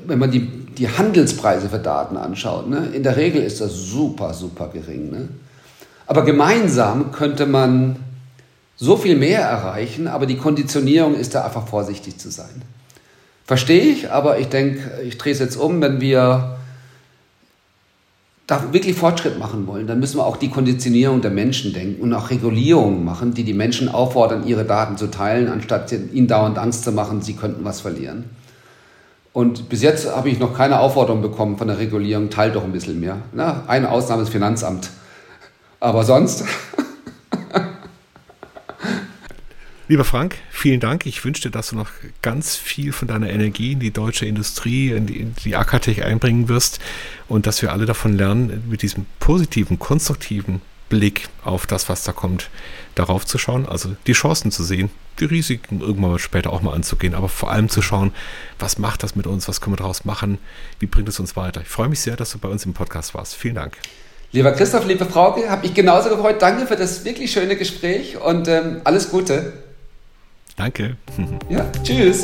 [SPEAKER 3] wenn man die, die Handelspreise für Daten anschaut, ne, in der Regel ist das super, super gering. Ne? Aber gemeinsam könnte man so viel mehr erreichen, aber die Konditionierung ist da einfach vorsichtig zu sein. Verstehe ich, aber ich denke, ich drehe es jetzt um, wenn wir da wirklich Fortschritt machen wollen, dann müssen wir auch die Konditionierung der Menschen denken und auch Regulierungen machen, die die Menschen auffordern, ihre Daten zu teilen, anstatt ihnen dauernd Angst zu machen, sie könnten was verlieren. Und bis jetzt habe ich noch keine Aufforderung bekommen von der Regulierung, teilt doch ein bisschen mehr. Na, eine Ausnahme ist Finanzamt. Aber sonst.
[SPEAKER 1] Lieber Frank, vielen Dank. Ich wünsche dir, dass du noch ganz viel von deiner Energie in die deutsche Industrie, in die, in die Akatech einbringen wirst und dass wir alle davon lernen, mit diesem positiven, konstruktiven Blick auf das, was da kommt, darauf zu schauen, also die Chancen zu sehen, die Risiken irgendwann mal später auch mal anzugehen, aber vor allem zu schauen, was macht das mit uns, was können wir daraus machen, wie bringt es uns weiter. Ich freue mich sehr, dass du bei uns im Podcast warst. Vielen Dank.
[SPEAKER 3] Lieber Christoph, liebe Frauke, habe ich genauso gefreut. Danke für das wirklich schöne Gespräch und ähm, alles Gute.
[SPEAKER 1] Danke.
[SPEAKER 3] Ja, tschüss.